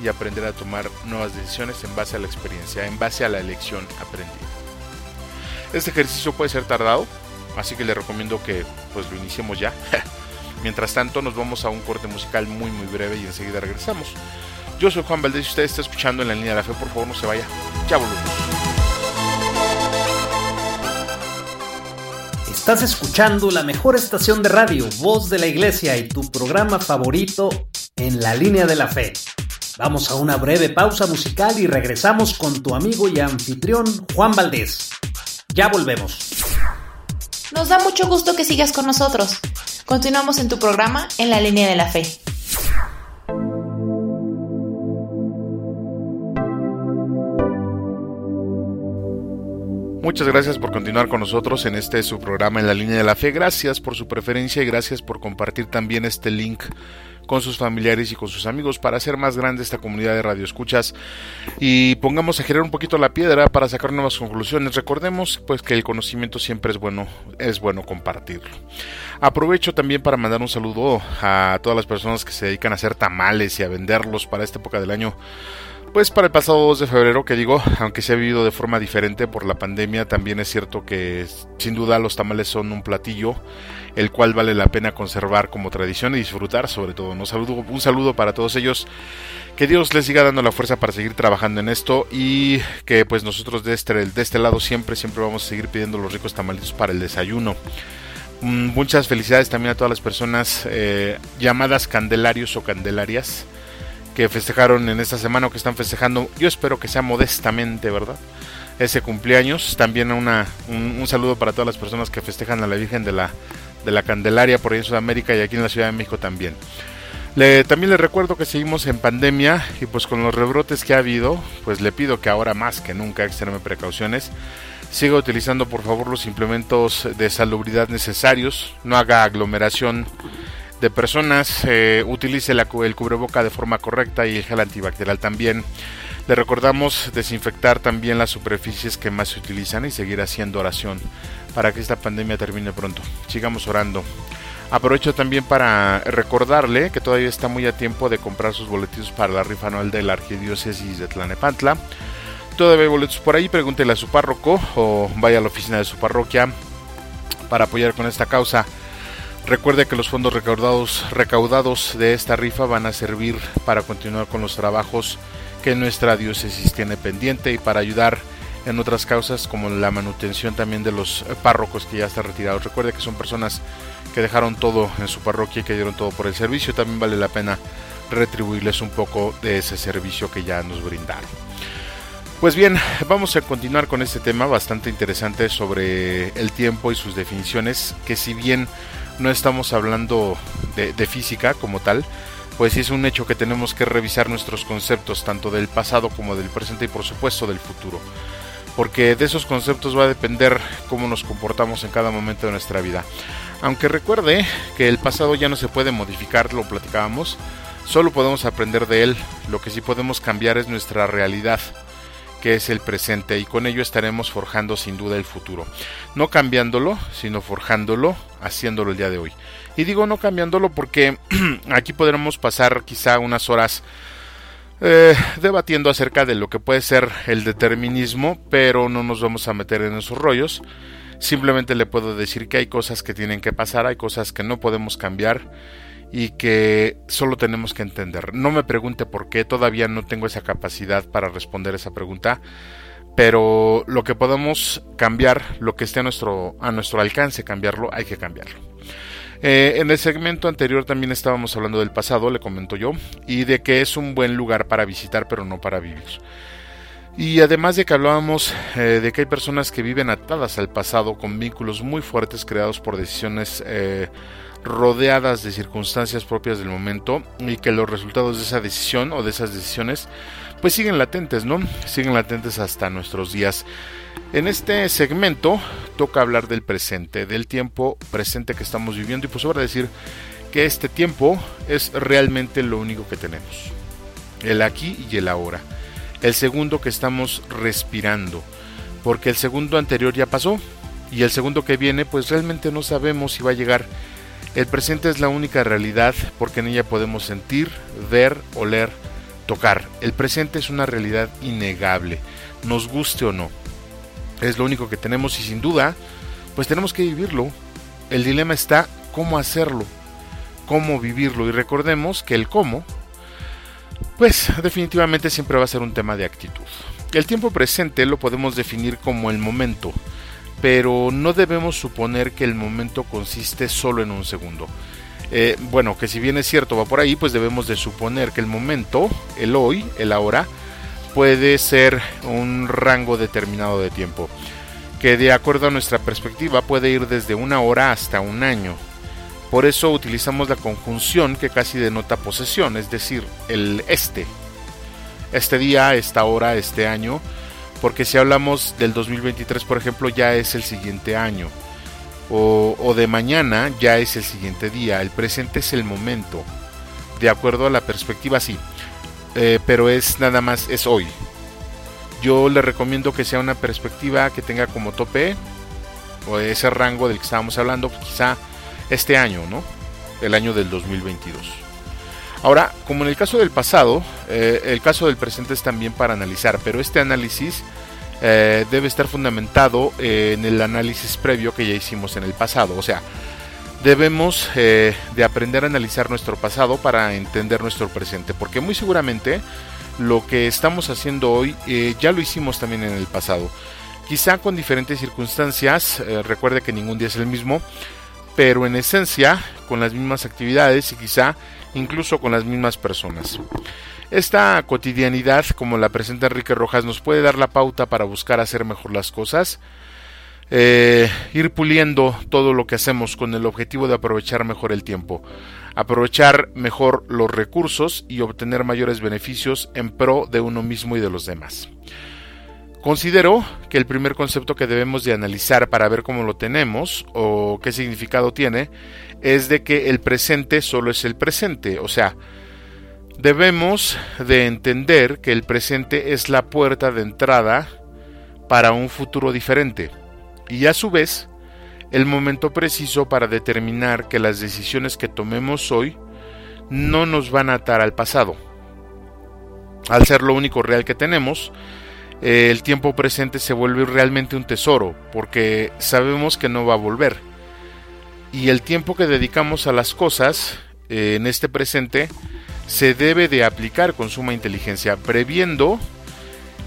[SPEAKER 1] y aprender a tomar nuevas decisiones en base a la experiencia, en base a la elección aprendida. Este ejercicio puede ser tardado, así que le recomiendo que pues lo iniciemos ya. <laughs> Mientras tanto, nos vamos a un corte musical muy muy breve y enseguida regresamos. Yo soy Juan Valdés y usted está escuchando en la línea de la fe. Por favor, no se vaya. Ya volvemos.
[SPEAKER 3] Estás escuchando la mejor estación de radio, Voz de la Iglesia y tu programa favorito en la línea de la fe. Vamos a una breve pausa musical y regresamos con tu amigo y anfitrión Juan Valdés. Ya volvemos.
[SPEAKER 2] Nos da mucho gusto que sigas con nosotros. Continuamos en tu programa en la línea de la fe.
[SPEAKER 1] Muchas gracias por continuar con nosotros en este su programa en la línea de la fe. Gracias por su preferencia y gracias por compartir también este link con sus familiares y con sus amigos para hacer más grande esta comunidad de radioescuchas y pongamos a girar un poquito la piedra para sacar nuevas conclusiones. Recordemos pues que el conocimiento siempre es bueno, es bueno compartirlo. Aprovecho también para mandar un saludo a todas las personas que se dedican a hacer tamales y a venderlos para esta época del año. Pues para el pasado 2 de febrero, que digo, aunque se ha vivido de forma diferente por la pandemia, también es cierto que sin duda los tamales son un platillo el cual vale la pena conservar como tradición y disfrutar sobre todo. Un saludo, para todos ellos. Que Dios les siga dando la fuerza para seguir trabajando en esto y que pues nosotros de este, de este lado siempre, siempre vamos a seguir pidiendo los ricos tamalitos para el desayuno. Mm, muchas felicidades también a todas las personas eh, llamadas candelarios o candelarias que festejaron en esta semana o que están festejando. Yo espero que sea modestamente, ¿verdad? Ese cumpleaños. También una, un, saludo para todas las personas que festejan a la Virgen de la, de la Candelaria por ahí en Sudamérica y aquí en la Ciudad de México también. Le, también les recuerdo que seguimos en pandemia y pues con los rebrotes que ha habido, pues le pido que ahora más que nunca extreme precauciones. Siga utilizando por favor los implementos de salubridad necesarios, no haga aglomeración de personas, eh, utilice el cubreboca de forma correcta y el gel antibacterial también. Le recordamos desinfectar también las superficies que más se utilizan y seguir haciendo oración para que esta pandemia termine pronto. Sigamos orando. Aprovecho también para recordarle que todavía está muy a tiempo de comprar sus boletos para la rifa anual de la Arquidiócesis de Tlanepantla. Todavía hay boletos por ahí, pregúntele a su párroco o vaya a la oficina de su parroquia para apoyar con esta causa. Recuerde que los fondos recaudados, recaudados de esta rifa van a servir para continuar con los trabajos que nuestra diócesis tiene pendiente y para ayudar en otras causas como la manutención también de los párrocos que ya están retirados. Recuerde que son personas que dejaron todo en su parroquia y que dieron todo por el servicio. También vale la pena retribuirles un poco de ese servicio que ya nos brindaron. Pues bien, vamos a continuar con este tema bastante interesante sobre el tiempo y sus definiciones, que si bien no estamos hablando de, física como tal, pues es un hecho que tenemos que revisar nuestros conceptos tanto del pasado como del presente y por supuesto del futuro. Porque de esos conceptos va a depender cómo nos comportamos en cada momento de nuestra vida. Aunque recuerde que el pasado ya no se puede modificar, lo platicábamos, solo podemos aprender de él, lo que sí podemos cambiar es nuestra realidad que es el presente y con ello estaremos forjando sin duda el futuro. No cambiándolo, sino forjándolo, haciéndolo el día de hoy. Y digo no cambiándolo porque <clears throat> aquí podremos pasar quizá unas horas eh, debatiendo acerca de lo que puede ser el determinismo, pero no nos vamos a meter en esos rollos. Simplemente le puedo decir que hay cosas que tienen que pasar, hay cosas que no podemos cambiar y que solo tenemos que entender. No me pregunte por qué, todavía no tengo esa capacidad para responder esa pregunta, pero lo que podemos cambiar, lo que esté a nuestro, a nuestro alcance cambiarlo, hay que cambiarlo. Eh, en el segmento anterior también estábamos hablando del pasado, le comento yo, y de que es un buen lugar para visitar, pero no para vivir. Y además de que hablábamos eh, de que hay personas que viven atadas al pasado con vínculos muy fuertes creados por decisiones eh, rodeadas de circunstancias propias del momento y que los resultados de esa decisión o de esas decisiones pues siguen latentes, ¿no? Siguen latentes hasta nuestros días. En este segmento toca hablar del presente, del tiempo presente que estamos viviendo y pues sobra decir que este tiempo es realmente lo único que tenemos. El aquí y el ahora. El segundo que estamos respirando. Porque el segundo anterior ya pasó y el segundo que viene pues realmente no sabemos si va a llegar el presente es la única realidad porque en ella podemos sentir, ver, oler, tocar. El presente es una realidad innegable, nos guste o no. Es lo único que tenemos y sin duda, pues tenemos que vivirlo. El dilema está cómo hacerlo, cómo vivirlo y recordemos que el cómo, pues definitivamente siempre va a ser un tema de actitud. El tiempo presente lo podemos definir como el momento, pero no debemos suponer que el momento consiste solo en un segundo. Eh, bueno, que si bien es cierto va por ahí, pues debemos de suponer que el momento, el hoy, el ahora, puede ser un rango determinado de tiempo, que de acuerdo a nuestra perspectiva puede ir desde una hora hasta un año. Por eso utilizamos la conjunción que casi denota posesión, es decir, el este. Este día, esta hora, este año, porque si hablamos del 2023, por ejemplo, ya es el siguiente año. O, de mañana ya es el siguiente día. El presente es el momento. De acuerdo a la perspectiva, sí. Eh, pero es nada más, es hoy. Yo le recomiendo que sea una perspectiva que tenga como tope o ese rango del que estábamos hablando, quizá este año, ¿no? El año del 2022. Ahora, como en el caso del pasado, eh, el caso del presente es también para analizar, pero este análisis eh, debe estar fundamentado en el análisis previo que ya hicimos en el pasado. O sea, debemos eh, de aprender a analizar nuestro pasado para entender nuestro presente, porque muy seguramente lo que estamos haciendo hoy ya lo hicimos también en el pasado. Quizá con diferentes circunstancias, recuerde que ningún día es el mismo, pero en esencia con las mismas actividades y quizá incluso con las mismas personas. Esta cotidianidad, como la presenta Enrique Rojas, nos puede dar la pauta para buscar hacer mejor las cosas, eh, ir puliendo todo lo que hacemos con el objetivo de aprovechar mejor el tiempo, aprovechar mejor los recursos y obtener mayores beneficios en pro de uno mismo y de los demás. Considero que el primer concepto que debemos de analizar para ver cómo lo tenemos o qué significado tiene es de que el presente solo es el presente, o sea, Debemos de entender que el presente es la puerta de entrada para un futuro diferente y a su vez el momento preciso para determinar que las decisiones que tomemos hoy no nos van a atar al pasado. Al ser lo único real que tenemos, eh, el tiempo presente se vuelve realmente un tesoro, porque sabemos que no va a volver. Y el tiempo que dedicamos a las cosas eh, en este presente se debe de aplicar con suma inteligencia, previendo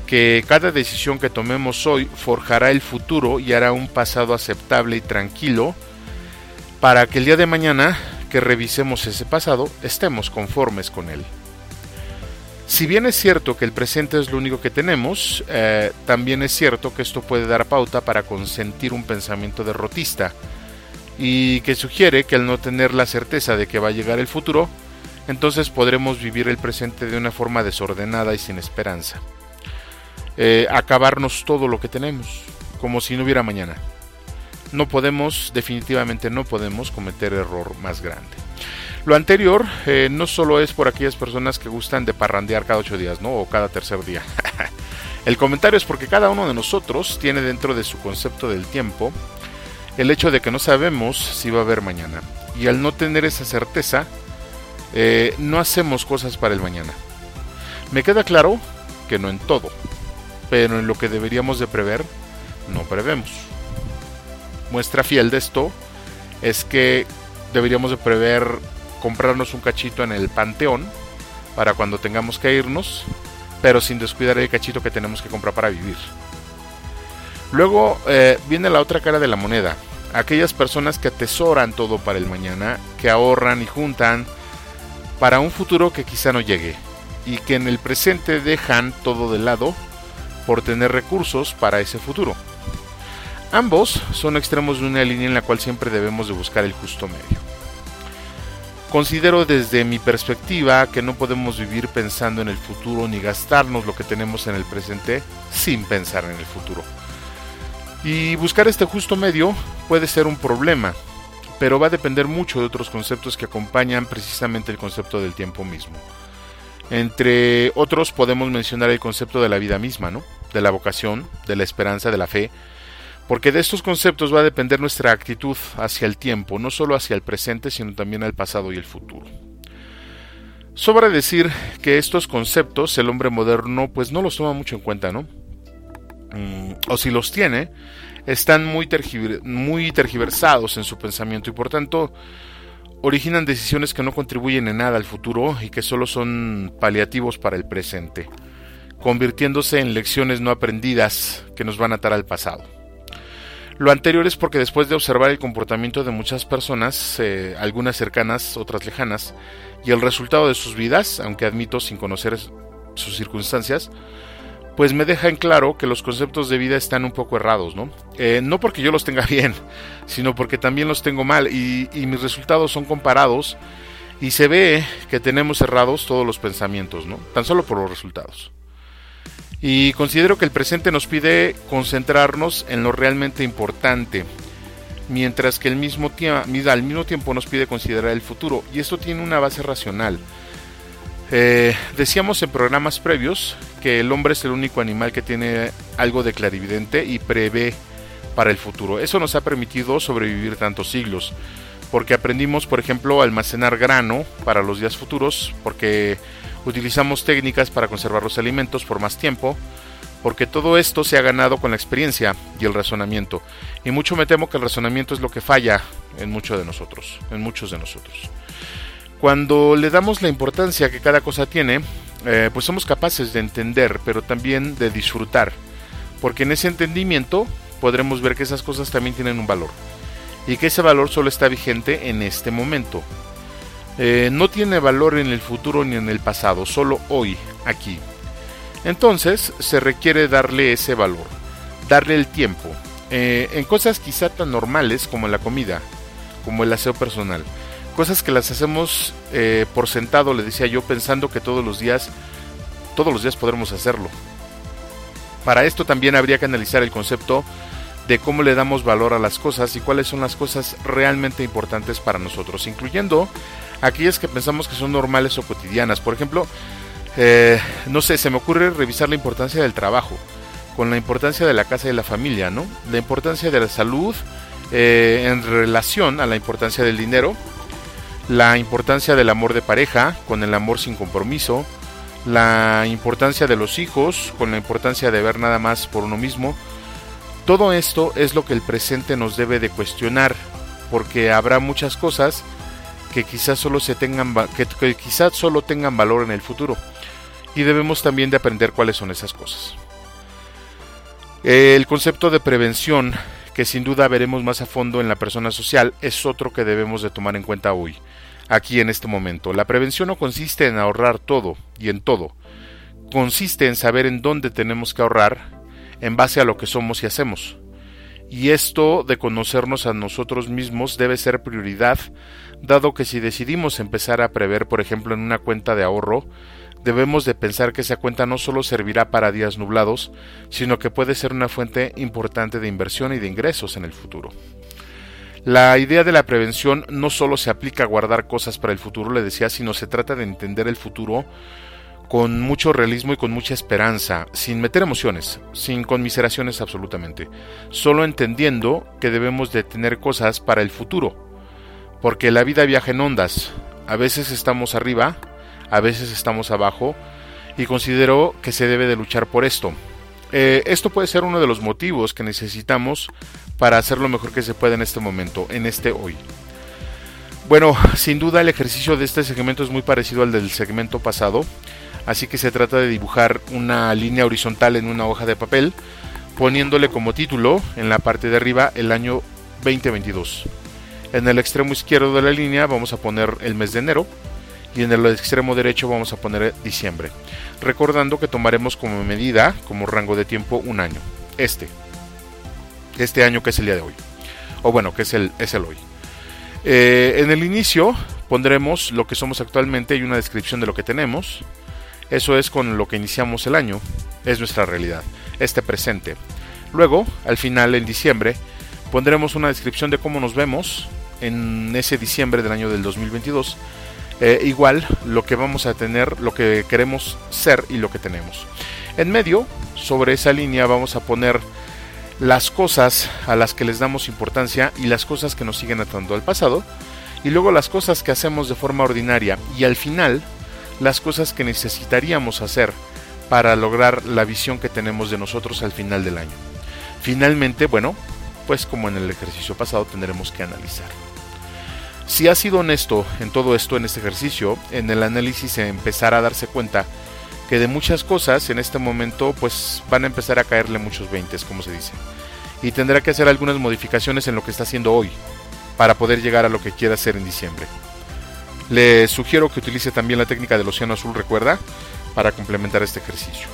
[SPEAKER 1] que cada decisión que tomemos hoy forjará el futuro y hará un pasado aceptable y tranquilo para que el día de mañana que revisemos ese pasado estemos conformes con él. Si bien es cierto que el presente es lo único que tenemos, eh, también es cierto que esto puede dar pauta para consentir un pensamiento derrotista y que sugiere que al no tener la certeza de que va a llegar el futuro, entonces podremos vivir el presente de una forma desordenada y sin esperanza. Eh, acabarnos todo lo que tenemos, como si no hubiera mañana. No podemos, definitivamente no podemos cometer error más grande. Lo anterior eh, no solo es por aquellas personas que gustan de parrandear cada ocho días, ¿no? O cada tercer día. <laughs> el comentario es porque cada uno de nosotros tiene dentro de su concepto del tiempo el hecho de que no sabemos si va a haber mañana. Y al no tener esa certeza, eh, no hacemos cosas para el mañana. Me queda claro que no en todo pero en lo que deberíamos de prever, no prevemos. Muestra fiel de esto es que deberíamos de prever comprarnos un cachito en el panteón para cuando tengamos que irnos, pero sin descuidar el cachito que tenemos que comprar para vivir. Luego eh, viene la otra cara de la moneda, aquellas personas que atesoran todo para el mañana, que ahorran y juntan para un futuro que quizá no llegue, y que en el presente dejan todo de lado por tener recursos para ese futuro. Ambos son extremos de una línea en la cual siempre debemos de buscar el justo medio. Considero desde mi perspectiva que no podemos vivir pensando en el futuro ni gastarnos lo que tenemos en el presente sin pensar en el futuro. Y buscar este justo medio puede ser un problema, pero va a depender mucho de otros conceptos que acompañan precisamente el concepto del tiempo mismo. Entre otros podemos mencionar el concepto de la vida misma, ¿no? De la vocación, de la esperanza, de la fe, porque de estos conceptos va a depender nuestra actitud hacia el tiempo, no solo hacia el presente, sino también al pasado y el futuro. Sobra decir que estos conceptos el hombre moderno pues no los toma mucho en cuenta, ¿no? Mm, o si los tiene, están muy, tergiversados en su pensamiento y por tanto originan decisiones que no contribuyen en nada al futuro y que solo son paliativos para el presente, convirtiéndose en lecciones no aprendidas que nos van a atar al pasado. Lo anterior es porque después de observar el comportamiento de muchas personas, eh, algunas cercanas, otras lejanas, y el resultado de sus vidas, aunque admito sin conocer sus circunstancias, pues me deja en claro que los conceptos de vida están un poco errados, ¿no? Eh, no porque yo los tenga <laughs> bien, sino porque también los tengo mal y, mis resultados son comparados y se ve que tenemos errados todos los pensamientos, ¿no? Tan solo por los resultados. Y considero que el presente nos pide concentrarnos en lo realmente importante, mientras que el mismo al mismo tiempo nos pide considerar el futuro. Y esto tiene una base racional. Eh, decíamos en programas previos que el hombre es el único animal que tiene algo de clarividente y prevé para el futuro. Eso nos ha permitido sobrevivir tantos siglos, porque aprendimos, por ejemplo, a almacenar grano para los días futuros, porque utilizamos técnicas para conservar los alimentos por más tiempo, porque todo esto se ha ganado con la experiencia y el razonamiento. Y mucho me temo que el razonamiento es lo que falla en muchos de nosotros, en muchos de nosotros. Cuando le damos la importancia que cada cosa tiene, eh, pues somos capaces de entender, pero también de disfrutar, porque en ese entendimiento podremos ver que esas cosas también tienen un valor y que ese valor solo está vigente en este momento. Eh, no tiene valor en el futuro ni en el pasado, solo hoy, aquí. Entonces se requiere darle ese valor, darle el tiempo, eh, en cosas quizá tan normales como la comida, como el aseo personal cosas que las hacemos eh, por sentado, le decía yo, pensando que todos los días, todos los días podremos hacerlo. Para esto también habría que analizar el concepto de cómo le damos valor a las cosas y cuáles son las cosas realmente importantes para nosotros, incluyendo aquellas que pensamos que son normales o cotidianas. Por ejemplo, eh, no sé, se me ocurre revisar la importancia del trabajo, con la importancia de la casa y la familia, ¿no? La importancia de la salud eh, en relación a la importancia del dinero, la importancia del amor de pareja, con el amor sin compromiso, la importancia de los hijos, con la importancia de ver nada más por uno mismo, todo esto es lo que el presente nos debe de cuestionar, porque habrá muchas cosas que quizás solo se tengan que, quizás solo tengan valor en el futuro y debemos también de aprender cuáles son esas cosas. El concepto de prevención, que sin duda veremos más a fondo en la persona social, es otro que debemos de tomar en cuenta hoy, aquí en este momento. La prevención no consiste en ahorrar todo y en todo, consiste en saber en dónde tenemos que ahorrar en base a lo que somos y hacemos. Y esto de conocernos a nosotros mismos debe ser prioridad, dado que si decidimos empezar a prever, por ejemplo, en una cuenta de ahorro, debemos de pensar que esa cuenta no solo servirá para días nublados, sino que puede ser una fuente importante de inversión y de ingresos en el futuro. La idea de la prevención no solo se aplica a guardar cosas para el futuro, le decía, sino se trata de entender el futuro con mucho realismo y con mucha esperanza, sin meter emociones, sin conmiseraciones absolutamente, solo entendiendo que debemos de tener cosas para el futuro, porque la vida viaja en ondas, a veces estamos arriba, a veces estamos abajo, y considero que se debe de luchar por esto. Eh, esto puede ser uno de los motivos que necesitamos para hacer lo mejor que se puede en este momento, en este hoy. Bueno, <laughs> sin duda el ejercicio de este segmento es muy parecido al del segmento pasado, así que se trata de dibujar una línea horizontal en una hoja de papel, poniéndole como título en la parte de arriba el año 2022. En el extremo izquierdo de la línea vamos a poner el mes de enero y en el extremo derecho vamos a poner diciembre, recordando que tomaremos como medida, como rango de tiempo, un año, este, este año que es el día de hoy, o bueno, que es el, es el hoy. Eh, en el inicio pondremos lo que somos actualmente y una descripción de lo que tenemos, eso es con lo que iniciamos el año, es nuestra realidad, este presente. Luego, al final, en diciembre, pondremos una descripción de cómo nos vemos en ese diciembre del año del 2022. Eh, igual lo que vamos a tener, lo que queremos ser y lo que tenemos. En medio, sobre esa línea, vamos a poner las cosas a las que les damos importancia y las cosas que nos siguen atando al pasado. Y luego las cosas que hacemos de forma ordinaria. Y al final las cosas que necesitaríamos hacer para lograr la visión que tenemos de nosotros al final del año. Finalmente, bueno, pues como en el ejercicio pasado tendremos que analizar. Si ha sido honesto en todo esto, en este ejercicio, en el análisis empezará a darse cuenta que de muchas cosas en este momento pues van a empezar a caerle muchos veintes, como se dice. Y tendrá que hacer algunas modificaciones en lo que está haciendo hoy para poder llegar a lo que quiera hacer en diciembre. Le sugiero que utilice también la técnica del océano azul, recuerda, para complementar este ejercicio.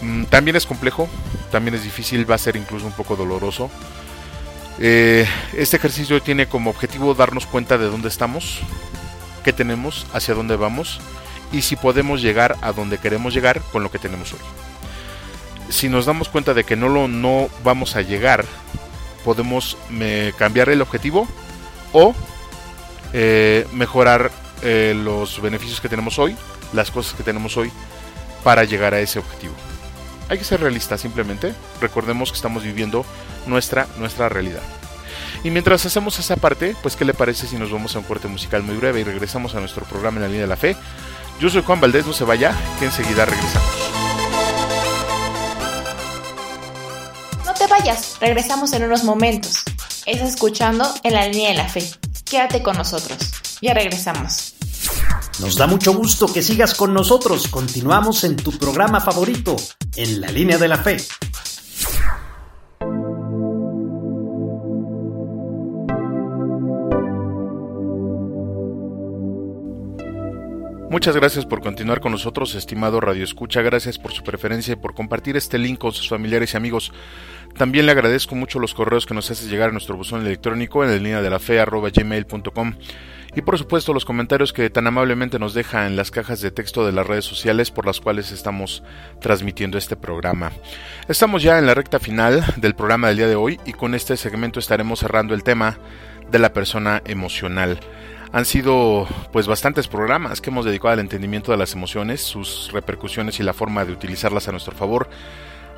[SPEAKER 1] Mm, también es complejo, también es difícil, va a ser incluso un poco doloroso. Eh, este ejercicio tiene como objetivo darnos cuenta de dónde estamos, qué tenemos, hacia dónde vamos y si podemos llegar a donde queremos llegar con lo que tenemos hoy. Si nos damos cuenta de que no, lo, no vamos a llegar, podemos cambiar el objetivo o eh, mejorar eh, los beneficios que tenemos hoy, las cosas que tenemos hoy para llegar a ese objetivo. Hay que ser realistas simplemente. Recordemos que estamos viviendo nuestra, nuestra realidad. Y mientras hacemos esa parte, pues ¿qué le parece si nos vamos a un corte musical muy breve y regresamos a nuestro programa en la línea de la fe? Yo soy Juan Valdés, no se vaya, que enseguida regresamos.
[SPEAKER 2] No te vayas, regresamos en unos momentos. Es escuchando en la línea de la fe. Quédate con nosotros. Ya regresamos.
[SPEAKER 3] Nos da mucho gusto que sigas con nosotros. Continuamos en tu programa favorito, En la línea de la fe.
[SPEAKER 1] Muchas gracias por continuar con nosotros, estimado Radio Escucha. Gracias por su preferencia y por compartir este link con sus familiares y amigos. También le agradezco mucho los correos que nos hace llegar a nuestro buzón electrónico en la línea de la fe gmail.com y por supuesto los comentarios que tan amablemente nos deja en las cajas de texto de las redes sociales por las cuales estamos transmitiendo este programa. Estamos ya en la recta final del programa del día de hoy y con este segmento estaremos cerrando el tema de la persona emocional. Han sido pues bastantes programas que hemos dedicado al entendimiento de las emociones, sus repercusiones y la forma de utilizarlas a nuestro favor,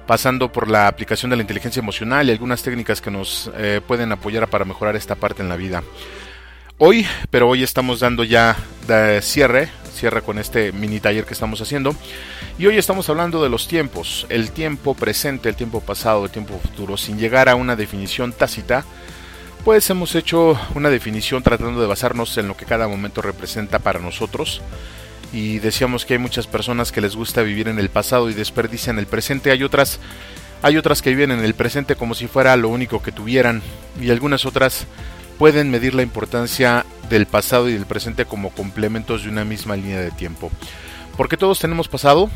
[SPEAKER 1] pasando por la aplicación de la inteligencia emocional y algunas técnicas que nos eh, pueden apoyar para mejorar esta parte en la vida. Hoy, pero hoy estamos dando ya de cierre, cierre con este mini taller que estamos haciendo. Y hoy estamos hablando de los tiempos, el tiempo presente, el tiempo pasado, el tiempo futuro, sin llegar a una definición tácita pues hemos hecho una definición tratando de basarnos en lo que cada momento representa para nosotros. Y decíamos que hay muchas personas que les gusta vivir en el pasado y desperdician el presente. Hay otras, hay otras que viven en el presente como si fuera lo único que tuvieran. Y algunas otras pueden medir la importancia del pasado y del presente como complementos de una misma línea de tiempo. Porque todos tenemos pasado,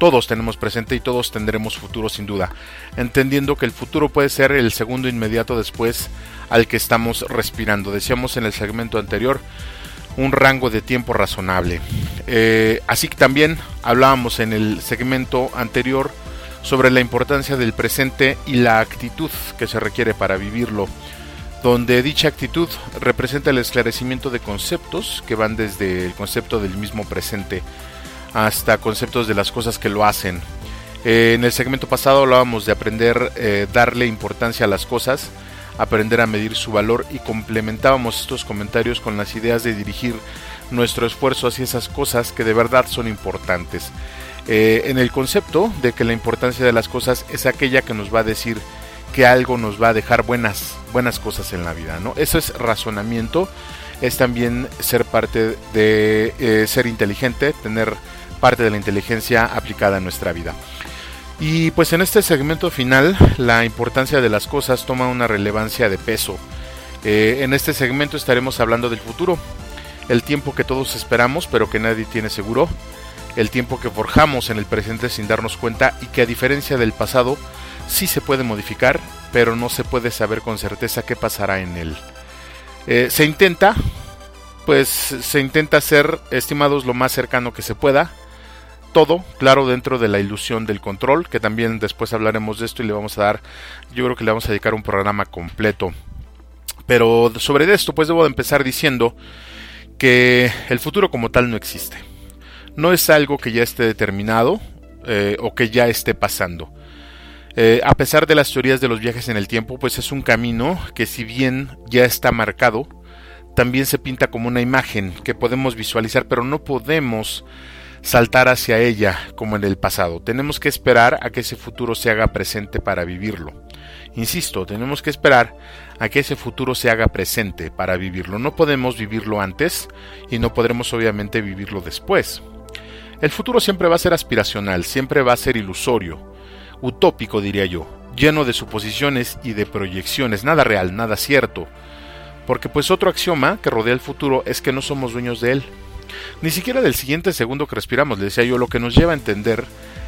[SPEAKER 1] todos tenemos presente y todos tendremos futuro sin duda, entendiendo que el futuro puede ser el segundo inmediato después al que estamos respirando. Decíamos en el segmento anterior un rango de tiempo razonable. Eh, así que también hablábamos en el segmento anterior sobre la importancia del presente y la actitud que se requiere para vivirlo, donde dicha actitud representa el esclarecimiento de conceptos que van desde el concepto del mismo presente hasta conceptos de las cosas que lo hacen. Eh, en el segmento pasado hablábamos de aprender eh, darle importancia a las cosas, aprender a medir su valor y complementábamos estos comentarios con las ideas de dirigir nuestro esfuerzo hacia esas cosas que de verdad son importantes. Eh, en el concepto de que la importancia de las cosas es aquella que nos va a decir que algo nos va a dejar buenas, buenas cosas en la vida, ¿no? Eso es razonamiento, es también ser parte de ser inteligente, tener parte de la inteligencia aplicada en nuestra vida. Y pues en este segmento final la importancia de las cosas toma una relevancia de peso. Eh, en este segmento estaremos hablando del futuro, el tiempo que todos esperamos pero que nadie tiene seguro, el tiempo que forjamos en el presente sin darnos cuenta y que a diferencia del pasado sí se puede modificar pero no se puede saber con certeza qué pasará en él. Eh, se intenta, pues se intenta ser estimados lo más cercano que se pueda, todo, claro, dentro de la ilusión del control, que también después hablaremos de esto y le vamos a dar, yo creo que le vamos a dedicar un programa completo. Pero sobre esto, pues debo de empezar diciendo que el futuro como tal no existe. No es algo que ya esté determinado eh, o que ya esté pasando. Eh, a pesar de las teorías de los viajes en el tiempo, pues es un camino que si bien ya está marcado, también se pinta como una imagen que podemos visualizar, pero no podemos saltar hacia ella como en el pasado. Tenemos que esperar a que ese futuro se haga presente para vivirlo. Insisto, tenemos que esperar a que ese futuro se haga presente para vivirlo. No podemos vivirlo antes y no podremos obviamente vivirlo después. El futuro siempre va a ser aspiracional, siempre va a ser ilusorio, utópico diría yo, lleno de suposiciones y de proyecciones, nada real, nada cierto. Porque pues otro axioma que rodea el futuro es que no somos dueños de él. Ni siquiera del siguiente segundo que respiramos, le decía yo, lo que nos lleva a entender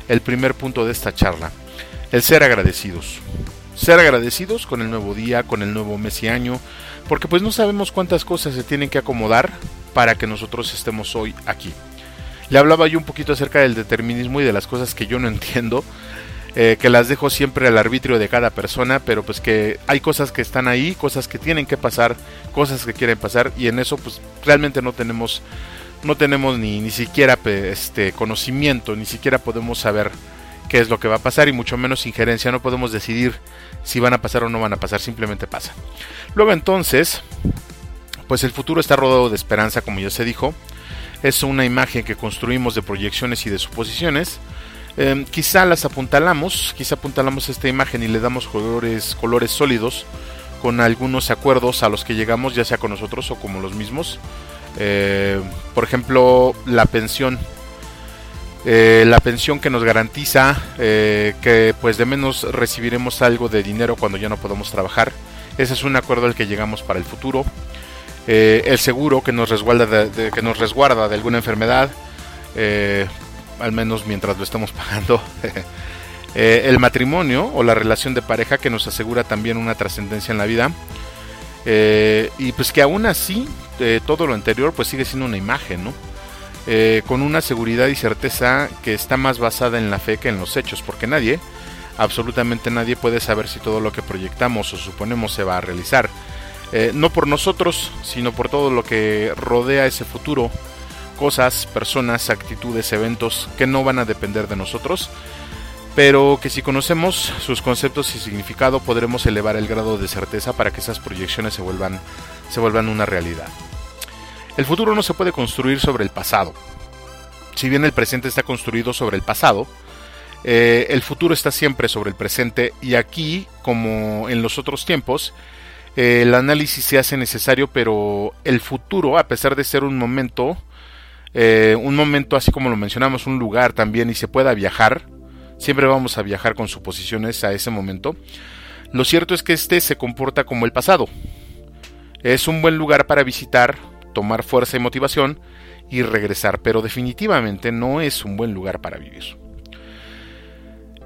[SPEAKER 1] el primer punto de esta charla, el ser agradecidos. Ser agradecidos con el nuevo día, con el nuevo mes y año, porque pues no sabemos cuántas cosas se tienen que acomodar para que nosotros estemos hoy aquí. Le hablaba yo un poquito acerca del determinismo y de las cosas que yo no <laughs> entiendo, eh, que las dejo siempre al arbitrio de cada persona, pero pues que hay cosas que están ahí, cosas que tienen que pasar, cosas que quieren pasar y en eso pues realmente no tenemos no tenemos ni, ni siquiera este conocimiento, ni siquiera podemos saber qué es lo que va a pasar y mucho menos injerencia, no podemos decidir si van a pasar o no van a pasar, simplemente pasa. Luego entonces, pues el futuro está rodado de esperanza, como ya se dijo, es una imagen que construimos de proyecciones y de suposiciones. Em, quizá las apuntalamos, quizá apuntalamos esta imagen y le damos colores, colores sólidos con algunos acuerdos a los que llegamos, ya sea con nosotros o como los mismos. Eh, por ejemplo, la pensión. Eh, la pensión que nos garantiza eh, que pues de menos recibiremos algo de dinero cuando ya no podamos trabajar. Ese es un acuerdo al que llegamos para el futuro. el seguro que nos resguarda de, que nos resguarda de alguna enfermedad, al menos mientras lo estamos <laughs> pagando. El matrimonio o la relación de pareja que nos asegura también una trascendencia en la vida. Y pues que aún así todo lo anterior pues sigue siendo una imagen, ¿no? con una seguridad y certeza que está más basada en la fe que en los hechos, porque nadie, absolutamente nadie puede saber si todo lo que proyectamos o suponemos se va a realizar. Eh, no por nosotros, sino por todo lo que rodea ese futuro, cosas, personas, actitudes, eventos que no van a depender de nosotros, pero que si conocemos sus conceptos y significado podremos elevar el grado de certeza para que esas proyecciones se vuelvan, se vuelvan una realidad. El futuro no se puede construir sobre el pasado. Si bien el presente está construido sobre el pasado, eh, el futuro está siempre sobre el presente y aquí, como en los otros tiempos, el análisis se hace necesario, pero el futuro, a pesar de ser un momento, eh, un momento así como lo mencionamos, un lugar también y se pueda viajar, siempre vamos a viajar con suposiciones a ese momento, lo cierto es que este se comporta como el pasado. Es un buen lugar para visitar, tomar fuerza y motivación y regresar, pero definitivamente no es un buen lugar para vivir.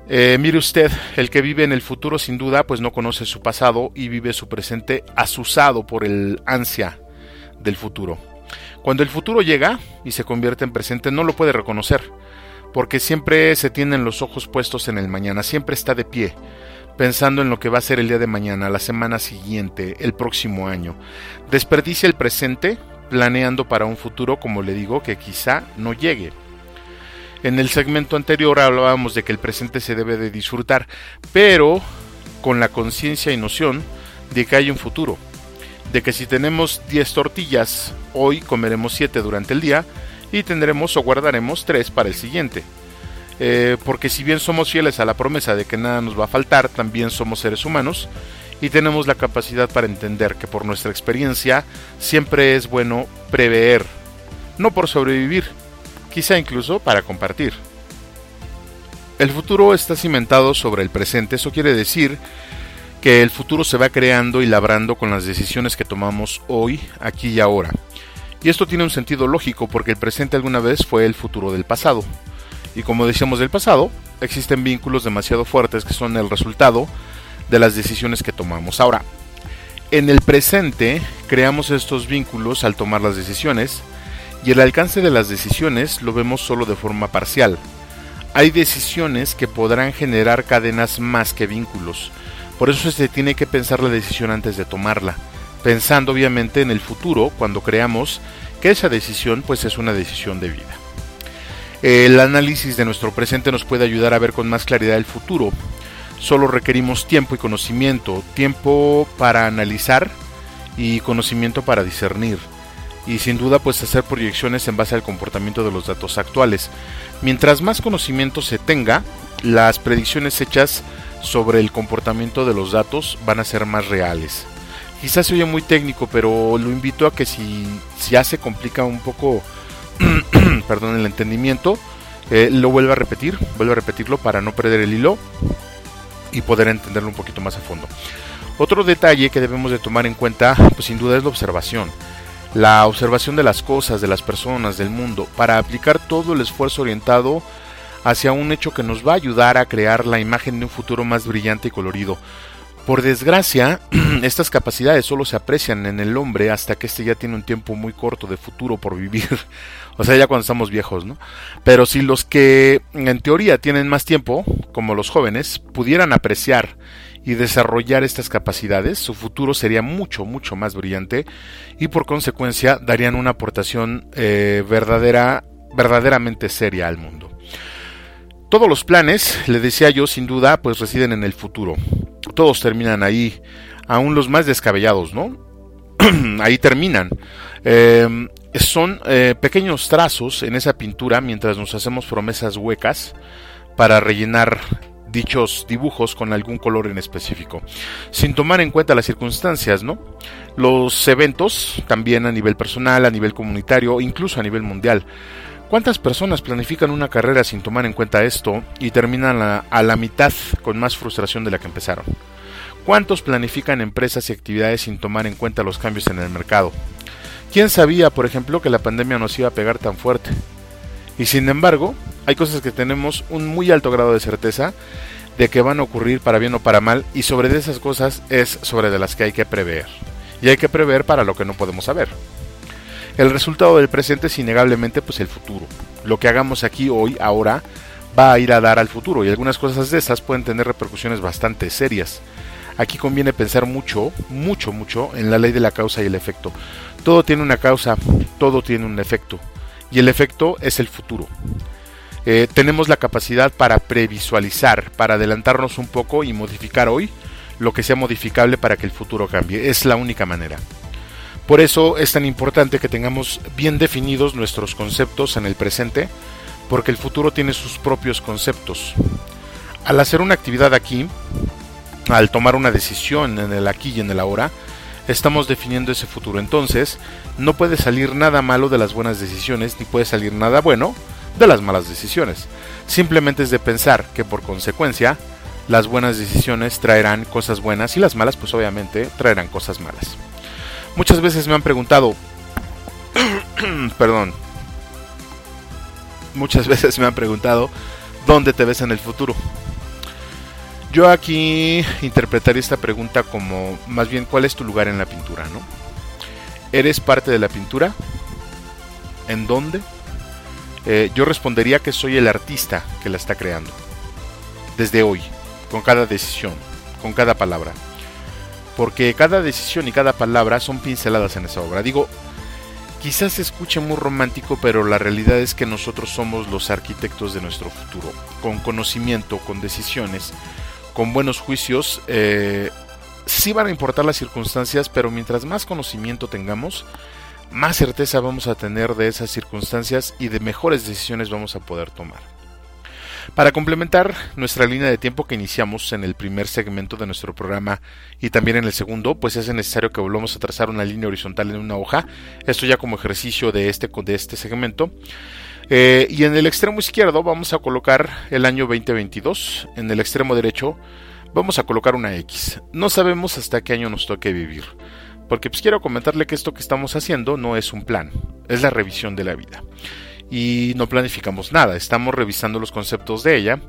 [SPEAKER 1] Eh, mire usted, el que vive en el futuro sin duda pues no conoce su pasado y vive su presente asusado por el ansia del futuro. Cuando el futuro llega y se convierte en presente no lo puede reconocer, porque siempre se tienen los ojos puestos en el mañana, siempre está de pie, pensando en lo que va a ser el día de mañana, la semana siguiente, el próximo año. Desperdicia el presente planeando para un futuro, como le digo, que quizá no llegue. En el segmento anterior hablábamos de que el presente se debe de disfrutar, pero con la conciencia y noción de que hay un futuro. De que si tenemos 10 tortillas, hoy comeremos 7 durante el día y tendremos o guardaremos 3 para el siguiente. Eh, porque si bien somos fieles a la promesa de que nada nos va a faltar, también somos seres humanos y tenemos la capacidad para entender que por nuestra experiencia siempre es bueno prever, no por sobrevivir, quizá incluso para compartir. El futuro está cimentado sobre el presente, eso quiere decir que el futuro se va creando y labrando con las decisiones que tomamos hoy, aquí y ahora. Y esto tiene un sentido lógico porque el presente alguna vez fue el futuro del pasado. Y como decíamos del pasado, existen vínculos demasiado fuertes que son el resultado de las decisiones que tomamos. Ahora, en el presente creamos estos vínculos al tomar las decisiones, y el alcance de las decisiones lo vemos solo de forma parcial. Hay decisiones que podrán generar cadenas más que vínculos. Por eso se tiene que pensar la decisión antes de tomarla, pensando obviamente en el futuro cuando creamos que esa decisión pues es una decisión de vida. El análisis de nuestro presente nos puede ayudar a ver con más claridad el futuro. Solo requerimos tiempo y conocimiento, tiempo para analizar y conocimiento para discernir y sin duda pues hacer proyecciones en base al comportamiento de los datos actuales. Mientras más conocimiento se tenga, las predicciones hechas sobre el comportamiento de los datos van a ser más reales. Quizás se oye muy técnico, pero lo invito a que si ya se complica un poco <clears throat> perdón, el entendimiento, eh, lo vuelva a repetir, vuelva a repetirlo para no perder el hilo y poder entenderlo un poquito más a fondo. Otro detalle que debemos de tomar en cuenta, pues sin duda es la observación la observación de las cosas, de las personas, del mundo, para aplicar todo el esfuerzo orientado hacia un hecho que nos va a ayudar a crear la imagen de un futuro más brillante y colorido. Por desgracia, <clears throat> estas capacidades solo se aprecian en el hombre hasta que éste ya tiene un tiempo muy corto de futuro por vivir. <laughs> o sea, ya cuando estamos viejos, ¿no? Pero si los que en teoría tienen más tiempo, como los jóvenes, pudieran apreciar y desarrollar estas capacidades, su futuro sería mucho, mucho más brillante y por consecuencia darían una aportación eh, verdadera, verdaderamente seria al mundo. Todos los planes, le decía yo, sin duda, pues residen en el futuro. Todos terminan ahí, aún los más descabellados, ¿no? <clears throat> ahí terminan. Em, son eh, pequeños trazos en esa pintura mientras nos hacemos promesas huecas para rellenar dichos dibujos con algún color en específico, sin tomar en cuenta las circunstancias, ¿no? Los eventos, también a nivel personal, a nivel comunitario, incluso a nivel mundial. ¿Cuántas personas planifican una carrera sin tomar en cuenta esto y terminan a la mitad con más frustración de la que empezaron? ¿Cuántos planifican empresas y actividades sin tomar en cuenta los cambios en el mercado? ¿Quién sabía, por ejemplo, que la pandemia nos iba a pegar tan fuerte? Y sin embargo, hay cosas que tenemos un muy alto grado de certeza de que van a ocurrir para bien o para mal y sobre de esas cosas es sobre de las que hay que prever. Y hay que prever para lo que no podemos saber. El resultado del presente es innegablemente pues el futuro. Lo que hagamos aquí hoy, ahora, va a ir a dar al futuro y algunas cosas de esas pueden tener repercusiones bastante serias. Aquí conviene pensar mucho, mucho, mucho en la ley de la causa y el efecto. Todo tiene una causa, todo tiene un efecto y el efecto es el futuro. Eh, tenemos la capacidad para previsualizar, para adelantarnos un poco y modificar hoy lo que sea modificable para que el futuro cambie. Es la única manera. Por eso es tan importante que tengamos bien definidos nuestros conceptos en el presente, porque el futuro tiene sus propios conceptos. Al hacer una actividad aquí, al tomar una decisión en el aquí y en el ahora, estamos definiendo ese futuro. Entonces, no puede salir nada malo de las buenas decisiones, ni puede salir nada bueno de las malas decisiones. Simplemente es de pensar que por consecuencia las buenas decisiones traerán cosas buenas y las malas pues obviamente traerán cosas malas. Muchas veces me han preguntado, <clears throat> perdón, muchas veces me han preguntado dónde te ves en el futuro. Yo aquí interpretaría esta pregunta como más bien cuál es tu lugar en la pintura, ¿no? ¿Eres parte de la pintura? ¿En dónde? Eh, yo respondería que soy el artista que la está creando. Desde hoy, con cada decisión, con cada palabra. Porque cada decisión y cada palabra son pinceladas en esa obra. Digo, quizás se escuche muy romántico, pero la realidad es que nosotros somos los arquitectos de nuestro futuro. Con conocimiento, con decisiones, con buenos juicios. Eh, sí van a importar las circunstancias, pero mientras más conocimiento tengamos, más certeza vamos a tener de esas circunstancias y de mejores decisiones vamos a poder tomar. Para complementar nuestra línea de tiempo que iniciamos en el primer segmento de nuestro programa y también en el segundo, pues es necesario que volvamos a trazar una línea horizontal en una hoja, esto ya como ejercicio de este, de este segmento. Eh, y en el extremo izquierdo vamos a colocar el año 2022, en el extremo derecho vamos a colocar una X. No sabemos hasta qué año nos toque vivir. Porque pues quiero comentarle que esto que estamos haciendo no es un plan, es la revisión de la vida. Y no planificamos nada, estamos revisando los conceptos de ella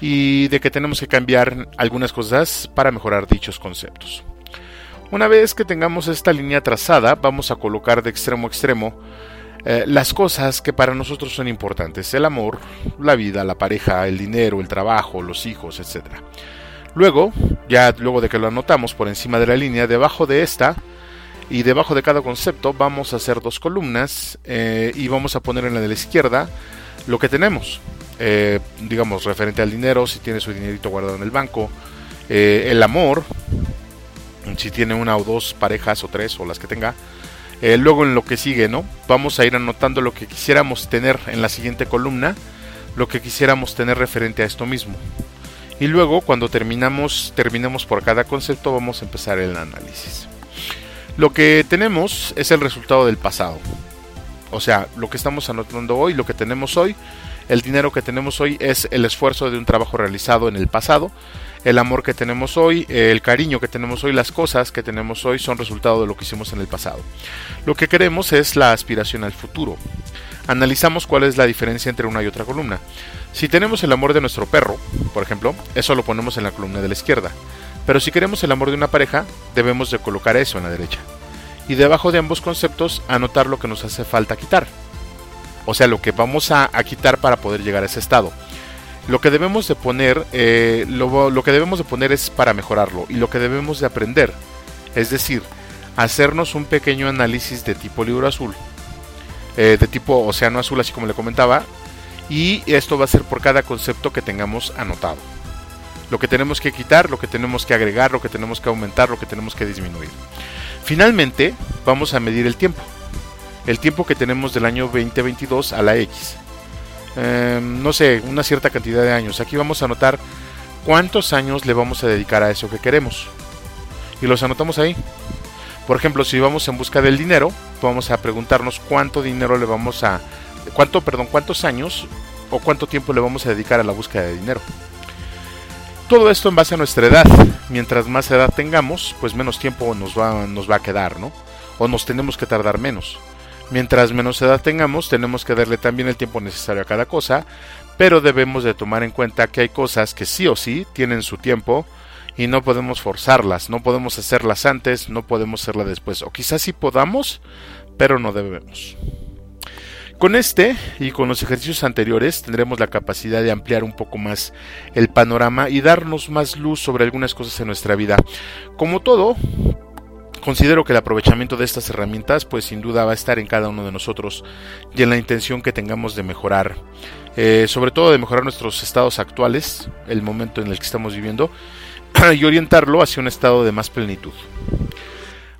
[SPEAKER 1] y de que tenemos que cambiar algunas cosas para mejorar dichos conceptos. Una vez que tengamos esta línea trazada, vamos a colocar de extremo a extremo eh, las cosas que para nosotros son importantes, el amor, la vida, la pareja, el dinero, el trabajo, los hijos, etc. Luego, ya luego de que lo anotamos por encima de la línea, debajo de esta y debajo de cada concepto vamos a hacer dos columnas eh, y vamos a poner en la de la izquierda lo que tenemos. Eh, digamos, referente al dinero, si tiene su dinerito guardado en el banco, eh, el amor, si tiene una o dos parejas o tres o las que tenga. luego en lo que sigue, ¿no? Vamos a ir anotando lo que quisiéramos tener en la siguiente columna, lo que quisiéramos tener referente a esto mismo. Y luego cuando terminamos, terminemos por cada concepto, vamos a empezar el análisis. Lo que tenemos es el resultado del pasado. O sea, lo que estamos anotando hoy, lo que tenemos hoy, el dinero que tenemos hoy es el esfuerzo de un trabajo realizado en el pasado. El amor que tenemos hoy, el cariño que tenemos hoy, las cosas que tenemos hoy son resultado de lo que hicimos en el pasado. Lo que queremos es la aspiración al futuro. Analizamos cuál es la diferencia entre una y otra columna. Si tenemos el amor de nuestro perro, por ejemplo, eso lo ponemos en la columna de la izquierda. Pero si queremos el amor de una pareja, debemos de colocar eso en la derecha. Y debajo de ambos conceptos anotar lo que nos hace falta quitar. O sea, lo que vamos a, quitar para poder llegar a ese estado. Lo que debemos de poner, eh, lo, que debemos de poner es para mejorarlo y lo que debemos de aprender, es decir, hacernos un pequeño análisis de tipo libro azul, eh, de tipo océano azul, así como le comentaba, y esto va a ser por cada concepto que tengamos anotado lo que tenemos que quitar, lo que tenemos que agregar, lo que tenemos que aumentar, lo que tenemos que disminuir. Finalmente, vamos a medir el tiempo. El tiempo que tenemos del año 2022 a la X. Em, no sé, una cierta cantidad de años. Aquí vamos a anotar cuántos años le vamos a dedicar a eso que queremos. Y los anotamos ahí. Por ejemplo, si vamos en busca del dinero, vamos a preguntarnos cuánto dinero le vamos a cuánto, perdón, cuántos años o cuánto tiempo le vamos a dedicar a la búsqueda de dinero. Todo esto en base a nuestra edad. Mientras más edad tengamos, pues menos tiempo nos va, nos va a quedar, ¿no? o nos tenemos que tardar menos. Mientras menos edad tengamos, tenemos que darle también el tiempo necesario a cada cosa, pero debemos de tomar en cuenta que hay cosas que sí o sí tienen su tiempo y no podemos forzarlas, no podemos hacerlas antes, no podemos hacerlas después, o quizás sí podamos, pero no debemos. Con este y con los ejercicios anteriores tendremos la capacidad de ampliar un poco más el panorama y darnos más luz sobre algunas cosas en nuestra vida. Como todo, considero que el aprovechamiento de estas herramientas pues sin duda va a estar en cada uno de nosotros y en la intención que tengamos de mejorar, eh, sobre todo de mejorar nuestros estados actuales, el momento en el que estamos viviendo <clears throat> y orientarlo hacia un estado de más plenitud.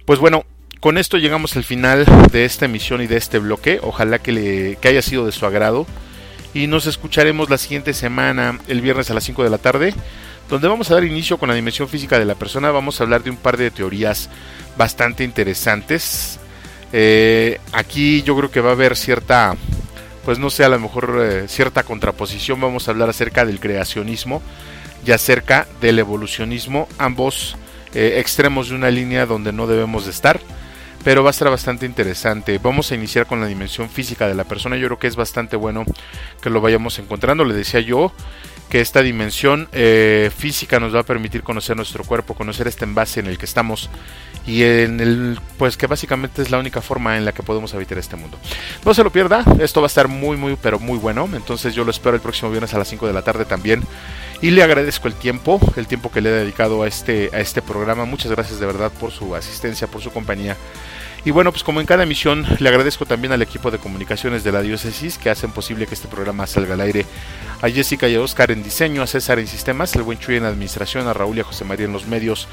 [SPEAKER 1] Pues bueno, con esto llegamos al final de esta emisión y de este bloque. Ojalá que, le, haya sido de su agrado. Y nos escucharemos la siguiente semana, el viernes a las 5 de la tarde, donde vamos a dar inicio con la dimensión física de la persona. Vamos a hablar de un par de teorías bastante interesantes. Eh, aquí yo creo que va a haber cierta, pues no sé, a lo mejor eh, cierta contraposición. Vamos a hablar acerca del creacionismo y acerca del evolucionismo, ambos eh, extremos de una línea donde no debemos de estar pero va a estar bastante interesante. Vamos a iniciar con la dimensión física de la persona. Yo creo que es bastante bueno que lo vayamos encontrando. Le decía yo que esta dimensión eh, física nos va a permitir conocer nuestro cuerpo, conocer este envase en el que estamos y en el pues que básicamente es la única forma en la que podemos habitar este mundo. No se lo pierda, esto va a estar muy muy pero muy bueno, entonces yo lo espero el próximo viernes a las 5 de la tarde también y le agradezco el tiempo, el tiempo que le he dedicado a este a este programa. Muchas gracias de verdad por su asistencia, por su compañía. Y bueno, pues como en cada emisión, le agradezco también al equipo de comunicaciones de la diócesis que hacen posible que este programa salga al aire. A Jessica y a Oscar en diseño, a César en sistemas, al buen Chuy en administración, a Raúl y a José María en los medios,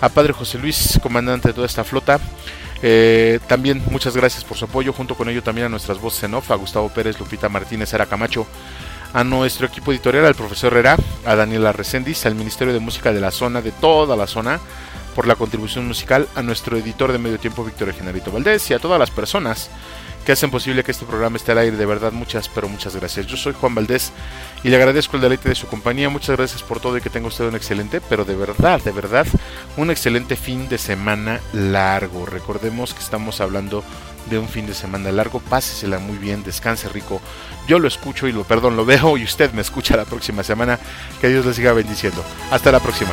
[SPEAKER 1] a Padre José Luis, comandante de toda esta flota. Eh, también muchas gracias por su apoyo, junto con ello también a nuestras voces en off, a Gustavo Pérez, Lupita Martínez, Sara Camacho, a nuestro equipo editorial, al profesor Herrera, a Daniela Recendis, al Ministerio de Música de la zona, de toda la zona, por la contribución musical, a nuestro editor de medio tiempo, Víctor Generito Valdés, y a todas las personas que hacen posible que este programa esté al aire. De verdad, muchas, pero muchas gracias. Yo soy Juan Valdés y le agradezco el deleite de su compañía. Muchas gracias por todo y que tenga usted un excelente, pero de verdad, de verdad, un excelente fin de semana largo. Recordemos que estamos hablando de un fin de semana largo. Pásesela muy bien, descanse rico. Yo lo escucho y lo, perdón, lo veo y usted me escucha la próxima semana. Que Dios le siga bendiciendo. Hasta la próxima.